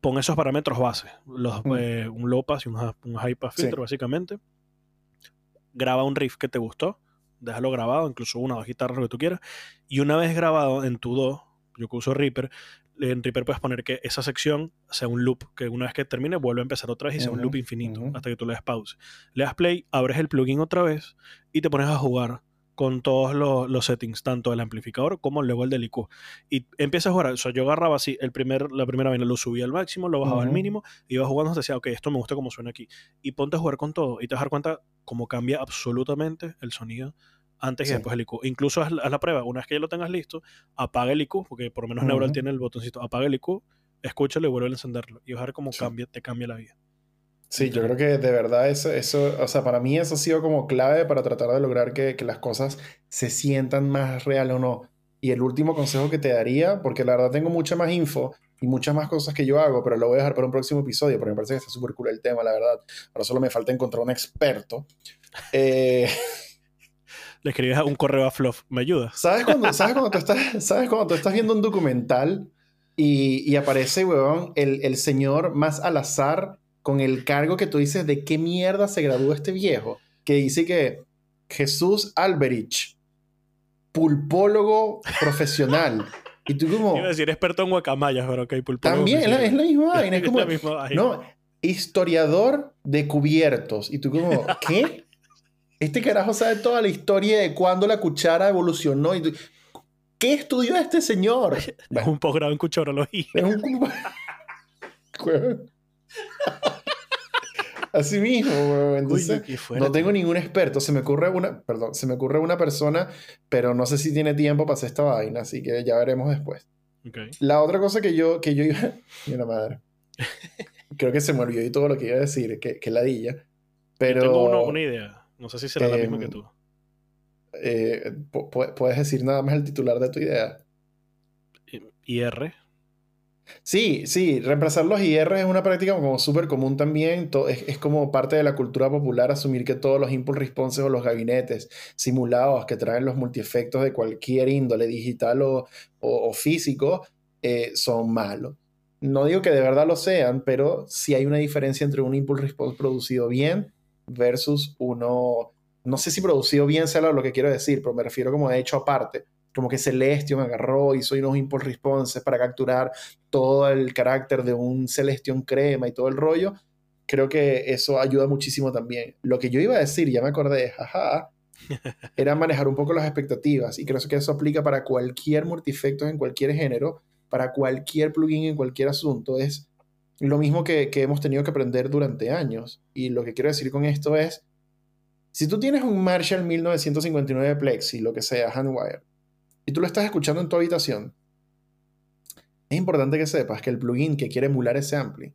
pon esos parámetros base, los, eh, un low pass y un, un high pass filter, básicamente. Graba un riff que te gustó déjalo grabado, incluso una o dos guitarras, lo que tú quieras. Y una vez grabado en tu Do, yo que uso Reaper, en Reaper puedes poner que esa sección sea un loop, que una vez que termine vuelve a empezar otra vez y sea un loop infinito, hasta que tú le das pause. Le das play, abres el plugin otra vez y te pones a jugar con todos los, settings, tanto del amplificador como luego el del IQ. Y empiezas a jugar. O sea, yo agarraba así, el primer, la primera vez lo subía al máximo, lo bajaba al mínimo, iba jugando hasta decía, ok, esto me gusta como suena aquí. Y ponte a jugar con todo y te vas a dar cuenta cómo cambia absolutamente el sonido antes y después el IQ. Incluso haz, la prueba, una vez que ya lo tengas listo, apaga el IQ, porque por lo menos Neural tiene el botoncito, apaga el IQ, escúchalo y vuelve a encenderlo. Y vas a ver cómo cambia, te cambia la vida. Sí, yo creo que de verdad eso, eso, o sea, para mí eso ha sido como clave para tratar de lograr que, que las cosas se sientan más reales o no. Y el último consejo que te daría, porque la verdad tengo mucha más info y muchas más cosas que yo hago, pero lo voy a dejar para un próximo episodio, porque me parece que está súper cool el tema, la verdad. Ahora solo me falta encontrar un experto. Eh, le escribes un correo a Fluff, ¿me ayuda? ¿Sabes cuando, ¿sabes cuando, tú, estás, ¿sabes cuando tú estás viendo un documental y, y aparece, weón, el, el, señor más al azar con el cargo que tú dices de qué mierda se graduó este viejo? que dice que Jesús Alberich, pulpólogo profesional. Y tú como... Iba a decir experto en guacamayas, pero ok, pulpólogo. También es la, misma vaina. Es, como, la misma vaina. No, historiador de cubiertos. Y tú como, ¿qué? Este carajo sabe toda la historia de cuándo la cuchara evolucionó. Y ¿Qué estudió este señor? Es un posgrado en cucharología. Es un... Así mismo, Entonces, no tengo ningún experto. Se me ocurre una, perdón, se me ocurre una persona, pero no sé si tiene tiempo para hacer esta vaina, así que ya veremos después. La otra cosa que yo, que yo iba. Mira, madre. Creo que se me olvidó y todo lo que iba a decir, que, que ladilla. Pero. tengo una idea. No sé si será la misma que em, tú. Eh, ¿Puedes decir nada más el titular de tu idea? IR. Sí, sí, reemplazar los IR es una práctica como súper común también. Es, es, como parte de la cultura popular asumir que todos los impulse responses o los gabinetes simulados que traen los multiefectos de cualquier índole digital o, o, físico eh, son malos. No digo que de verdad lo sean, pero sí hay una diferencia entre un impulse response producido bien versus uno, no sé si producido bien sea lo que quiero decir, pero me refiero como de hecho aparte, como que Celestion agarró, hizo unos impulse responses para capturar todo el carácter de un Celestion crema y todo el rollo. Creo que eso ayuda muchísimo también. Lo que yo iba a decir, ya me acordé, jaja, era manejar un poco las expectativas y creo que eso aplica para cualquier multifectos en cualquier género, para cualquier plugin en cualquier asunto. Es lo mismo que, hemos tenido que aprender durante años. Y lo que quiero decir con esto es, si tú tienes un Marshall 1959 Plexi, lo que sea, Handwire, y tú lo estás escuchando en tu habitación, es importante que sepas que el plugin que quiere emular ese ampli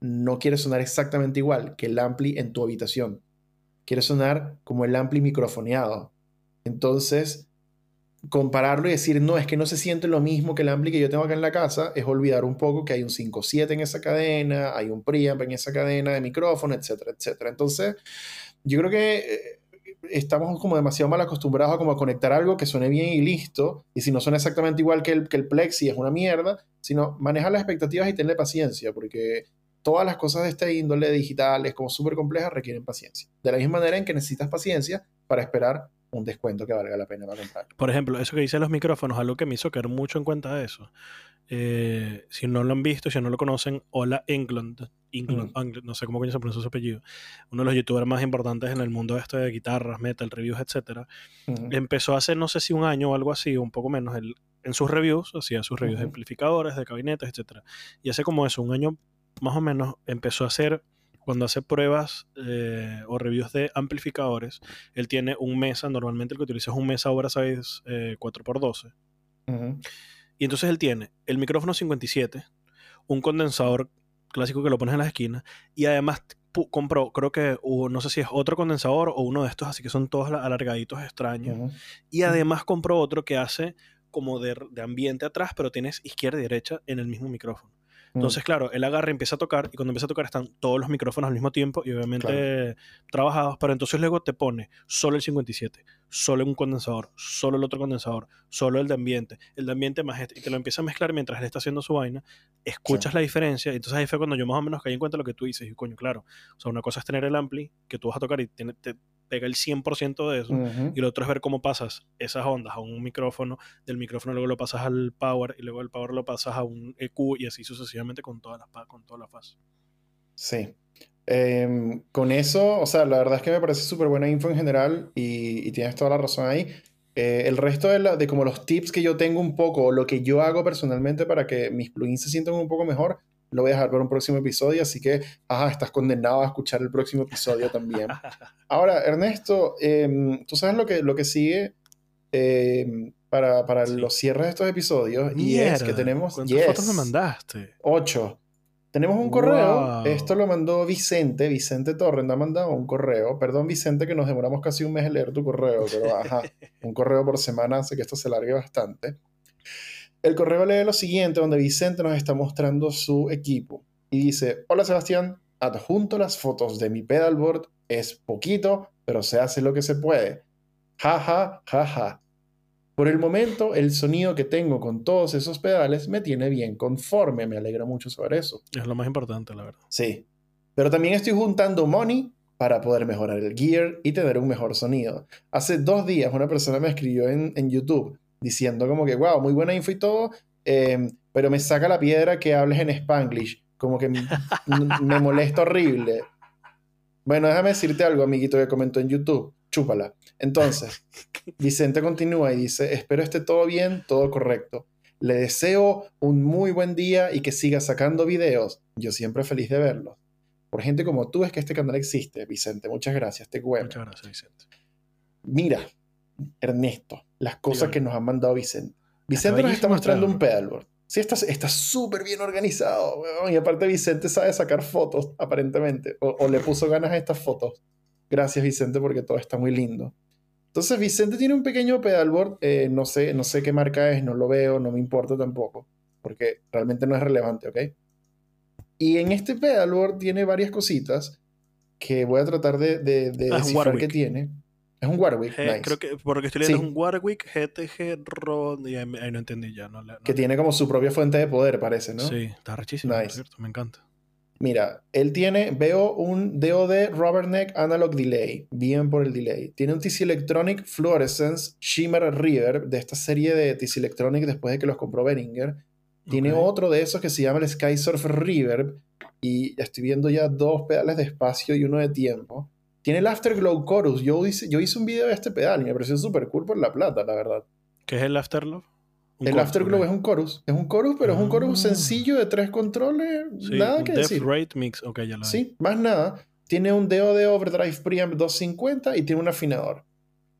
no quiere sonar exactamente igual que el ampli en tu habitación. Quiere sonar como el ampli microfoneado. Entonces, compararlo y decir, no, es que no se siente lo mismo que el ampli que yo tengo acá en la casa, es olvidar un poco que hay un 5.7 en esa cadena, hay un preamp en esa cadena de micrófono, etcétera, etcétera. Entonces, yo creo que eh, estamos como demasiado mal acostumbrados a como conectar algo que suene bien y listo, y si no suena exactamente igual que el, que el Plexi es una mierda, sino manejar las expectativas y tener paciencia, porque todas las cosas de este índole digitales como súper complejas requieren paciencia. De la misma manera en que necesitas paciencia para esperar un descuento que valga la pena para comprar. Por ejemplo, eso que dice los micrófonos, algo que me hizo caer mucho en cuenta de eso. Eh, si no lo han visto, si no lo conocen, Hola England, no sé cómo coño se pronuncia su apellido, uno de los youtubers más importantes en el mundo este de guitarras, metal, reviews, etcétera, empezó hace no sé si un año o algo así, un poco menos, en sus reviews, hacía sus reviews de amplificadores, de gabinetes, etcétera. Y hace como eso, un año más o menos, empezó a hacer cuando hace pruebas eh, o reviews de amplificadores, él tiene un mesa, normalmente el que utiliza es un mesa ahora 6 4x12. Y entonces él tiene el micrófono 57, un condensador clásico que lo pones en la esquina, y además compró, creo que no sé si es otro condensador o uno de estos, así que son todos alargaditos extraños. Y además compró otro que hace como de, de ambiente atrás, pero tienes izquierda y derecha en el mismo micrófono. Mm. Entonces, claro, él agarra y empieza a tocar, y cuando empieza a tocar están todos los micrófonos al mismo tiempo y obviamente trabajados, pero entonces luego te pone solo el 57, solo un condensador, solo el otro condensador, solo el de ambiente, el de ambiente más este, y te lo empieza a mezclar mientras él está haciendo su vaina, escuchas la diferencia, y entonces ahí fue cuando yo más o menos caí en cuenta lo que tú dices, y coño, claro, o sea, una cosa es tener el ampli que tú vas a tocar y te, pega el 100% de eso. Y lo otro es ver cómo pasas esas ondas a un micrófono, del micrófono luego lo pasas al power y luego del power lo pasas a un EQ y así sucesivamente con todas las, con toda la fase. Sí. Em, con eso, o sea, la verdad es que me parece súper buena info en general y, tienes toda la razón ahí. Eh, el resto de, de, como los tips que yo tengo un poco, lo que yo hago personalmente para que mis plugins se sientan un poco mejor, lo voy a dejar para un próximo episodio, así que, ajá, estás condenado a escuchar el próximo episodio también. Ahora, Ernesto, em, tú sabes lo que, lo que sigue em, para, para los cierres de estos episodios y es que tenemos... ¿Cuántas fotos me mandaste? Ocho. Tenemos un correo, esto lo mandó Vicente, Vicente Torres ha mandado un correo, perdón Vicente que nos demoramos casi un mes en leer tu correo, pero ajá, un correo por semana hace que esto se largue bastante. El correo lee lo siguiente, donde Vicente nos está mostrando su equipo. Y dice, hola Sebastián, adjunto las fotos de mi pedalboard. Es poquito, pero se hace lo que se puede. Ja, ja, ja, ja. Por el momento, el sonido que tengo con todos esos pedales me tiene bien conforme. Me alegra mucho saber eso. Es lo más importante, la verdad. Sí. Pero también estoy juntando money para poder mejorar el gear y tener un mejor sonido. Hace dos días una persona me escribió en, en YouTube diciendo como que, wow, muy buena info y todo, eh, pero me saca la piedra que hables en spanglish, como que me molesta horrible. Bueno, déjame decirte algo, amiguito que comentó en YouTube. Chúpala. Entonces, Vicente continúa y dice, espero esté todo bien, todo correcto. Le deseo un muy buen día y que siga sacando videos. Yo siempre feliz de verlos. Por gente como tú es que este canal existe, Vicente. Muchas gracias, te cuento. Muchas gracias, Vicente. Mira, Ernesto, las cosas que nos han mandado Vicente. Vicente nos está mostrando un pedalboard. Sí, está súper bien organizado. Y aparte Vicente sabe sacar fotos, aparentemente. O, le puso ganas a estas fotos. Gracias, Vicente, porque todo está muy lindo. Entonces, Vicente tiene un pequeño pedalboard. Eh, no, sé, no sé qué marca es, no lo veo, no me importa tampoco. Porque realmente no es relevante, ¿ok? Y en este pedalboard tiene varias cositas que voy a tratar de, de, ah, descifrar qué tiene. Es un Warwick. Creo que, porque estoy leyendo, es un Warwick GTG RON. Y ahí, no entendí ya. No, Que tiene como su propia fuente de poder, parece, ¿no? Sí, está rechísimo. me encanta. Mira, él tiene, veo un DOD Rubber Neck Analog Delay. Bien por el delay. Tiene un TC Electronic Fluorescence Shimmer Reverb de esta serie de TC Electronic después de que los compró Behringer. Tiene otro de esos que se llama el Skysurf Reverb. Y estoy viendo ya dos pedales de espacio y uno de tiempo. Tiene el Afterglow Chorus. Yo hice, yo hice un video de este pedal y me pareció súper cool por la plata, la verdad. ¿Qué es el Afterglow? El Afterglow es un chorus. Es un chorus, pero es un chorus ah. sencillo de tres controles. nada que decir. Rate Mix. Ok, ya lo Sí, más nada. Tiene un DOD Overdrive Preamp 250 y tiene un afinador.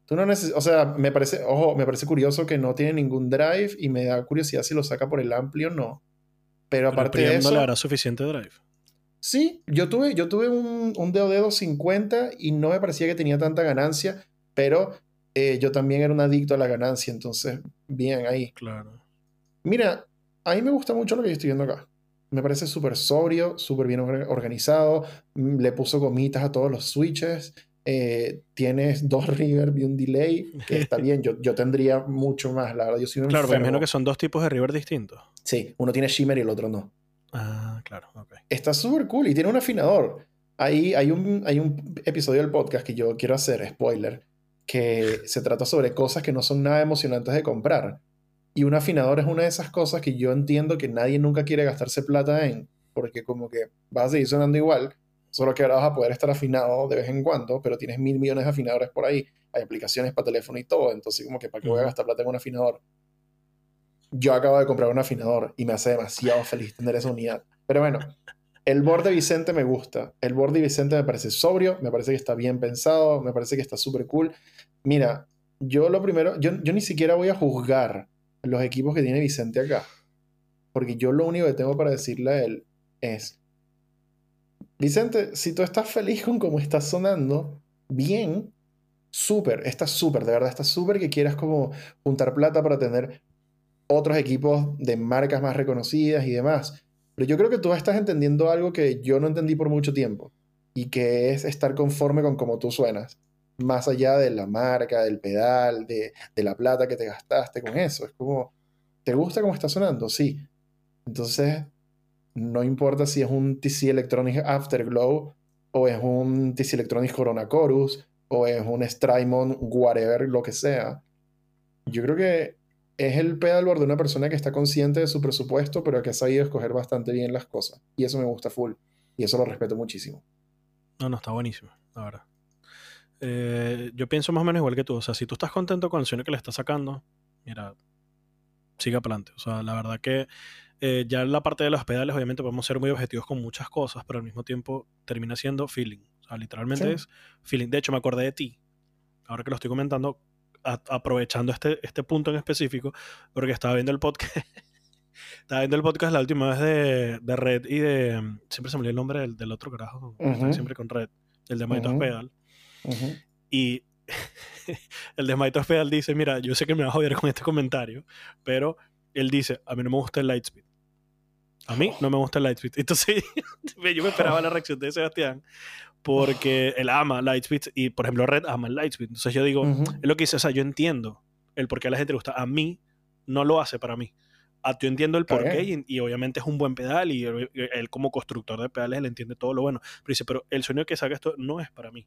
Tú no o sea, me parece, ojo, me parece curioso que no tiene ningún drive y me da curiosidad si lo saca por el amplio o no. Pero, aparte de eso. no le hará suficiente drive. Sí, yo tuve, yo tuve un, un DOD 250 y no me parecía que tenía tanta ganancia, pero eh, yo también era un adicto a la ganancia, entonces, bien ahí. Claro. Mira, a mí me gusta mucho lo que yo estoy viendo acá. Me parece súper sobrio, súper bien organizado. Mm, le puso gomitas a todos los switches. Eh, tienes dos reverb y un delay, que está bien. Yo, yo tendría mucho más, la verdad. Yo soy claro, me imagino que son dos tipos de reverb distintos. Sí, uno tiene shimmer y el otro no. Ah, claro, ok. Está súper cool y tiene un afinador. Ahí hay un, hay un episodio del podcast que yo quiero hacer, spoiler, que se trata sobre cosas que no son nada emocionantes de comprar. Y un afinador es una de esas cosas que yo entiendo que nadie nunca quiere gastarse plata en, porque como que vas a seguir sonando igual, solo que ahora vas a poder estar afinado de vez en cuando, pero tienes mil millones de afinadores por ahí, hay aplicaciones para teléfono y todo, entonces como que para qué voy a gastar plata en un afinador yo acabo de comprar un afinador y me hace demasiado feliz tener esa unidad. Pero bueno, el board de Vicente me gusta. El board de Vicente me parece sobrio, me parece que está bien pensado, me parece que está súper cool. Mira, yo lo primero, yo, yo ni siquiera voy a juzgar los equipos que tiene Vicente acá. Porque yo lo único que tengo para decirle a él es, Vicente, si tú estás feliz con cómo estás sonando, bien, súper, está súper, de verdad, está súper que quieras como juntar plata para tener otros equipos de marcas más reconocidas y demás. Pero yo creo que tú estás entendiendo algo que yo no entendí por mucho tiempo y que es estar conforme con cómo tú suenas, más allá de la marca, del pedal, de, la plata que te gastaste con eso. Es como, ¿te gusta cómo está sonando? Sí. Entonces, no importa si es un TC Electronic Afterglow o es un TC Electronic Corona Chorus o es un Strymon, whatever, lo que sea. Yo creo que es el pedalboard de una persona que está consciente de su presupuesto, pero que ha sabido escoger bastante bien las cosas. Y eso me gusta full. Y eso lo respeto muchísimo. No, no, está buenísimo, la verdad. Eh, yo pienso más o menos igual que tú. O sea, si tú estás contento con el sonido que le estás sacando, mira, siga adelante. O sea, la verdad que eh, ya en la parte de los pedales, obviamente podemos ser muy objetivos con muchas cosas, pero al mismo tiempo termina siendo feeling. O sea, literalmente es feeling. De hecho, me acordé de ti. Ahora que lo estoy comentando, aprovechando este, este punto en específico, porque estaba viendo el podcast. estaba viendo el podcast la última vez de, de, Red y de. Siempre se me olvidó el nombre del, del otro carajo. Siempre con Red. El de Maitos Pedal. Y el de Maitos Pedal dice: Mira, yo sé que me vas a joder con este comentario, pero él dice: A mí no me gusta el Lightspeed. A mí no me gusta el Lightspeed. Entonces, yo me esperaba la reacción de Sebastián, porque él ama Lightspeed y, por ejemplo, Red ama el Lightspeed. Entonces yo digo, es lo que dice, o sea, yo entiendo el por qué a la gente le gusta. A mí no lo hace para mí. yo entiendo el porqué y, obviamente es un buen pedal y él, como constructor de pedales él entiende todo lo bueno. Pero dice, pero el sonido que saca esto no es para mí.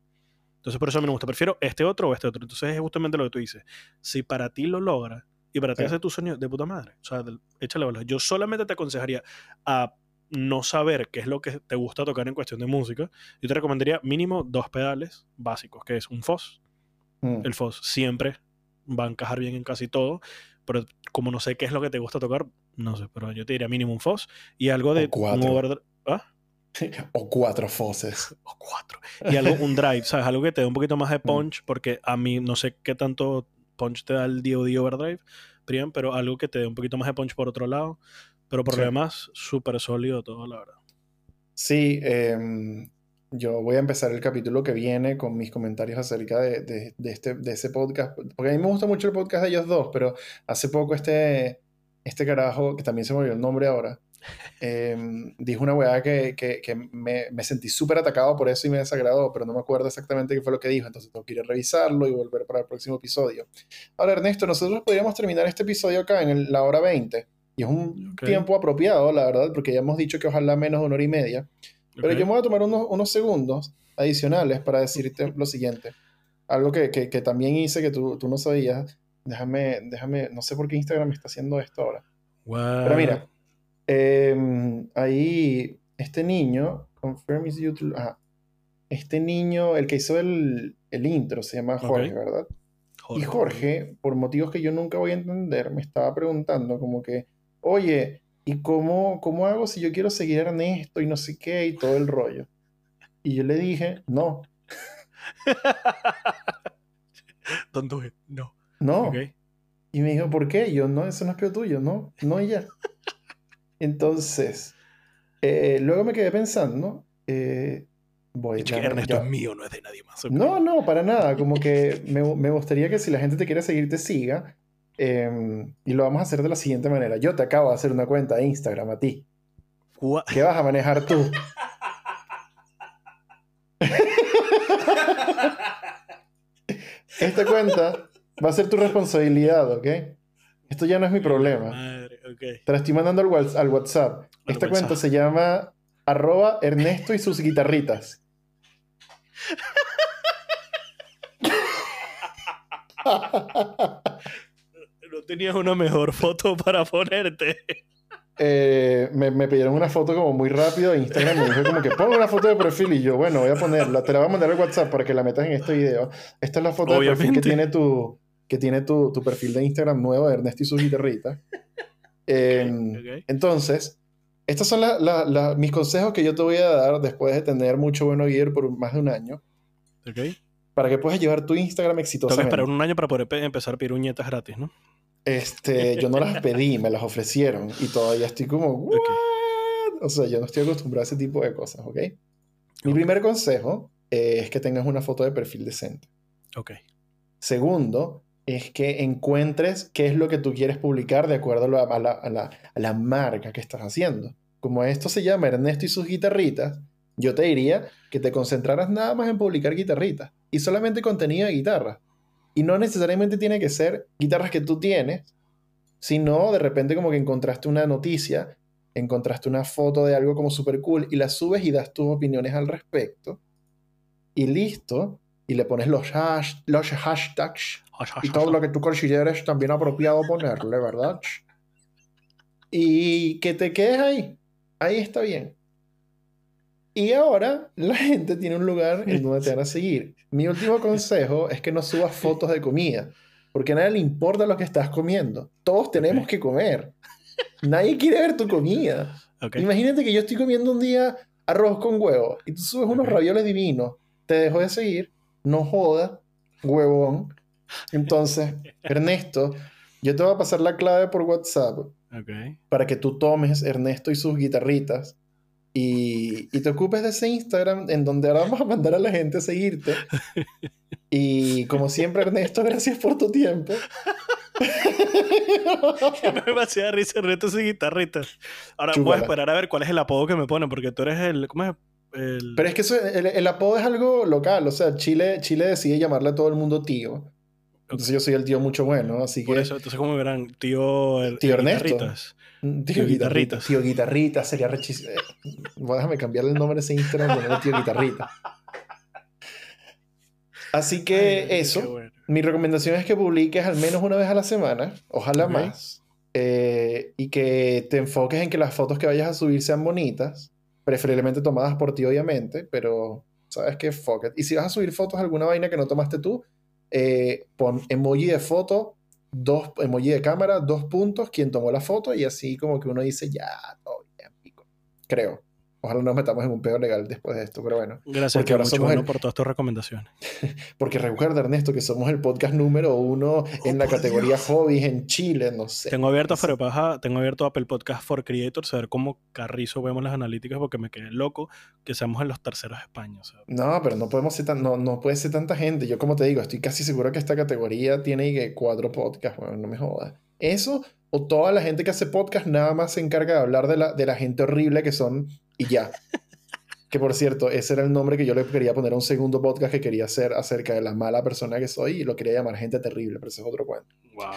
Entonces por eso a mí me gusta. Prefiero este otro o este otro. Entonces es justamente lo que tú dices. Si para ti lo logra y para ti hace tu sonido de puta madre, o sea, échale bolas. Yo solamente te aconsejaría a no saber qué es lo que te gusta tocar en cuestión de música. Yo te recomendaría mínimo dos pedales básicos, que es un Foss. Mm. El Foss siempre va a encajar bien en casi todo pero como no sé qué es lo que te gusta tocar, no sé, pero yo te diría mínimo un Foss y algo de cuatro. ¿Ah? o cuatro Fosses. O cuatro. Y algo, un drive, ¿sabes? Algo que te dé un poquito más de mm. punch, porque a mí no sé qué tanto punch te da el DOD Overdrive, pero algo que te dé un poquito más de punch por otro lado. Pero por lo demás, súper sólido todo, la verdad. Sí, eh, yo voy a empezar el capítulo que viene con mis comentarios acerca de, de, este, de ese podcast. Porque a mí me gusta mucho el podcast de ellos dos, pero hace poco este, este carajo, que también se me olvidó el nombre ahora, em, dijo una weá que, que, que me, me, sentí súper atacado por eso y me desagradó, pero no me acuerdo exactamente qué fue lo que dijo, entonces tengo que ir a revisarlo y volver para el próximo episodio. Ahora, Ernesto, nosotros podríamos terminar este episodio acá en la hora 20, y es un tiempo apropiado, la verdad, porque ya hemos dicho que ojalá menos de una hora y media. Pero yo me voy a tomar unos, unos segundos adicionales para decirte lo siguiente. Algo que, que, que también hice que tú, tú, no sabías. Déjame, déjame, no sé por qué Instagram está haciendo esto ahora. Pero mira, em, ahí este niño, confirm is YouTube, ajá, este niño, el que hizo el, el intro, se llama Jorge, ¿verdad? Y Jorge, por motivos que yo nunca voy a entender, me estaba preguntando como que, oye, ¿y cómo, cómo hago si yo quiero seguir a Ernesto y no sé qué y todo el rollo? Y yo le dije, no. Don't do No. No. Y me dijo, ¿por qué? Y yo, no, eso no es peor tuyo, no, no y ya. Entonces, eh, luego me quedé pensando, eh, voy a Ernesto es mío, no es de nadie más. No, no, para nada. Como que me, me, gustaría que si la gente te quiere seguir, te siga. Em, y lo vamos a hacer de la siguiente manera. Yo te acabo de hacer una cuenta de Instagram a ti. ¿Qué vas a manejar tú? Esta cuenta va a ser tu responsabilidad, ¿ok? Esto ya no es mi problema. Te la estoy mandando al, WhatsApp. Esta cuenta se llama arroba Ernesto y sus guitarritas. no tenías una mejor foto para ponerte. Eh, me, me, pidieron una foto como muy rápido en Instagram. Me dijo como que pongo una foto de perfil y yo, bueno, voy a ponerla. Te la voy a mandar al WhatsApp para que la metas en este video. Esta es la foto de perfil que tiene tu, que tiene tu, tu, perfil de Instagram nuevo de Ernesto y sus guitarritas. Em, entonces, estos son mis consejos que yo te voy a dar después de tener mucho bueno gear por más de un año. Para que puedas llevar tu Instagram exitosamente. Tengo esperar un año para poder empezar a pedir uñetas gratis, ¿no? Este, yo no las pedí, me las ofrecieron y todavía estoy como, O sea, yo no estoy acostumbrado a ese tipo de cosas, ¿ok? Mi primer consejo es que tengas una foto de perfil decente. Ok. Segundo, es que encuentres qué es lo que tú quieres publicar de acuerdo a la, a la, a la marca que estás haciendo. Como esto se llama Ernesto y sus guitarritas, yo te diría que te concentraras nada más en publicar guitarritas y solamente contenido de guitarra. Y no necesariamente tiene que ser guitarras que tú tienes, sino de repente como que encontraste una noticia, encontraste una foto de algo como super cool y la subes y das tus opiniones al respecto. Y listo. Y le pones los, los hashtags y todo lo que tú consideres también apropiado ponerle, ¿verdad? Y que te quedes ahí. Ahí está bien. Y ahora la gente tiene un lugar en donde te van a seguir. Mi último consejo es que no subas fotos de comida, porque a nadie le importa lo que estás comiendo. Todos tenemos que comer. Nadie quiere ver tu comida. Imagínate que yo estoy comiendo un día arroz con huevo y tú subes unos ravioles divinos. Te dejo de seguir. No jodas, huevón. Entonces, Ernesto, yo te voy a pasar la clave por WhatsApp para que tú tomes Ernesto y sus guitarritas y, te ocupes de ese Instagram en donde ahora vamos a mandar a la gente a seguirte. Y como siempre, Ernesto, gracias por tu tiempo. me va a hacer risa retos y guitarritas. Ahora voy a esperar a ver cuál es el apodo que me ponen, porque tú eres el. ¿Cómo es? El... Pero es que eso, el, apodo es algo local. O sea, Chile, Chile decide llamarle a todo el mundo tío. Entonces yo soy el tío mucho bueno, así Por que... eso, entonces como verán, tío... el- Tío el Ernesto. Guitarritas. Tío Guitarrita. Tío Guitarrita sería rechísimo. Déjame cambiarle el nombre de ese Instagram ponerle Tío Guitarrita. Así que Ay, eso. bueno. Mi recomendación es que publiques al menos una vez a la semana, ojalá más, eh, y que te enfoques en que las fotos que vayas a subir sean bonitas, preferiblemente tomadas por ti, obviamente, pero sabes que fuck it. Y si vas a subir fotos de alguna vaina que no tomaste tú, eh, pon emoji de foto, dos emoji de cámara, dos puntos, quien tomó la foto, y así como que uno dice, ya, todo bien, pico. Creo. Ojalá no nos metamos en un pedo legal después de esto, pero bueno. Gracias, Porque ahora mucho somos bueno el- por todas tus recomendaciones. Porque recuerda, Ernesto, que somos el podcast número uno en la Oh, categoría Dios. hobbies en Chile, no sé. Tengo abierto no sé. Feropaja, tengo abierto Apple Podcast for Creators, a ver cómo carrizo vemos las analíticas, porque me quedé loco que seamos en los terceros de España. o sea, No, pero no podemos ser tan, no, no puede ser tanta gente. Yo, como te digo, estoy casi seguro que esta categoría tiene cuatro podcasts, bueno, no me jodas. Eso, o toda la gente que hace podcast nada más se encarga de hablar de la, de la gente horrible que son y ya. que por cierto, ese era el nombre que yo le quería poner a un segundo podcast que quería hacer acerca de la mala persona que soy y lo quería llamar gente terrible, pero ese es otro cuento. wow.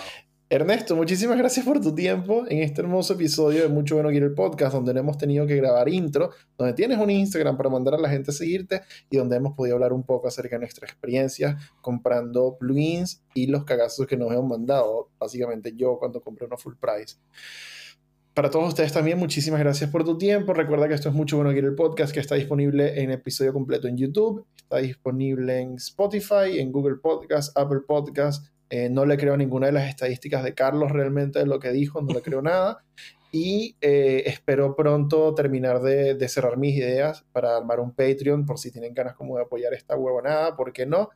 Ernesto, muchísimas gracias por tu tiempo en este hermoso episodio de Mucho Bueno Quiere el Podcast, donde no hemos tenido que grabar intro, donde tienes un Instagram para mandar a la gente a seguirte y donde hemos podido hablar un poco acerca de nuestra experiencia comprando plugins y los cagazos que nos hemos mandado, básicamente yo cuando compré uno full price. Para todos ustedes también, muchísimas gracias por tu tiempo. Recuerda que esto es Mucho Bueno Quiere el Podcast, que está disponible en episodio completo en YouTube, está disponible en Spotify, en Google Podcast, Apple Podcast, eh, no le creo ninguna de las estadísticas de Carlos realmente de lo que dijo, no le creo nada. Y eh, espero pronto terminar de, de cerrar mis ideas para armar un Patreon por si tienen ganas como de apoyar esta huevonada, ¿por qué no?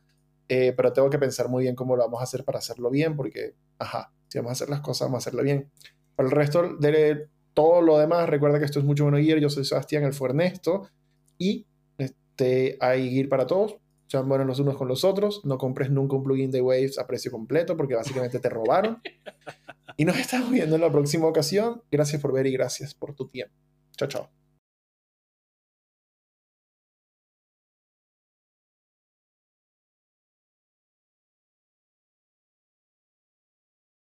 Eh, pero tengo que pensar muy bien cómo lo vamos a hacer para hacerlo bien, porque, ajá, si vamos a hacer las cosas, vamos a hacerlo bien. El resto de todo lo demás, recuerda que esto es mucho bueno guiar. Yo soy Sebastián, el fue Ernesto. Y este, hay Gear para todos sean buenos los unos con los otros. No compres nunca un plugin de Waves a precio completo porque básicamente te robaron. Y nos estamos viendo en la próxima ocasión. Gracias por ver y gracias por tu tiempo. Chao, chao.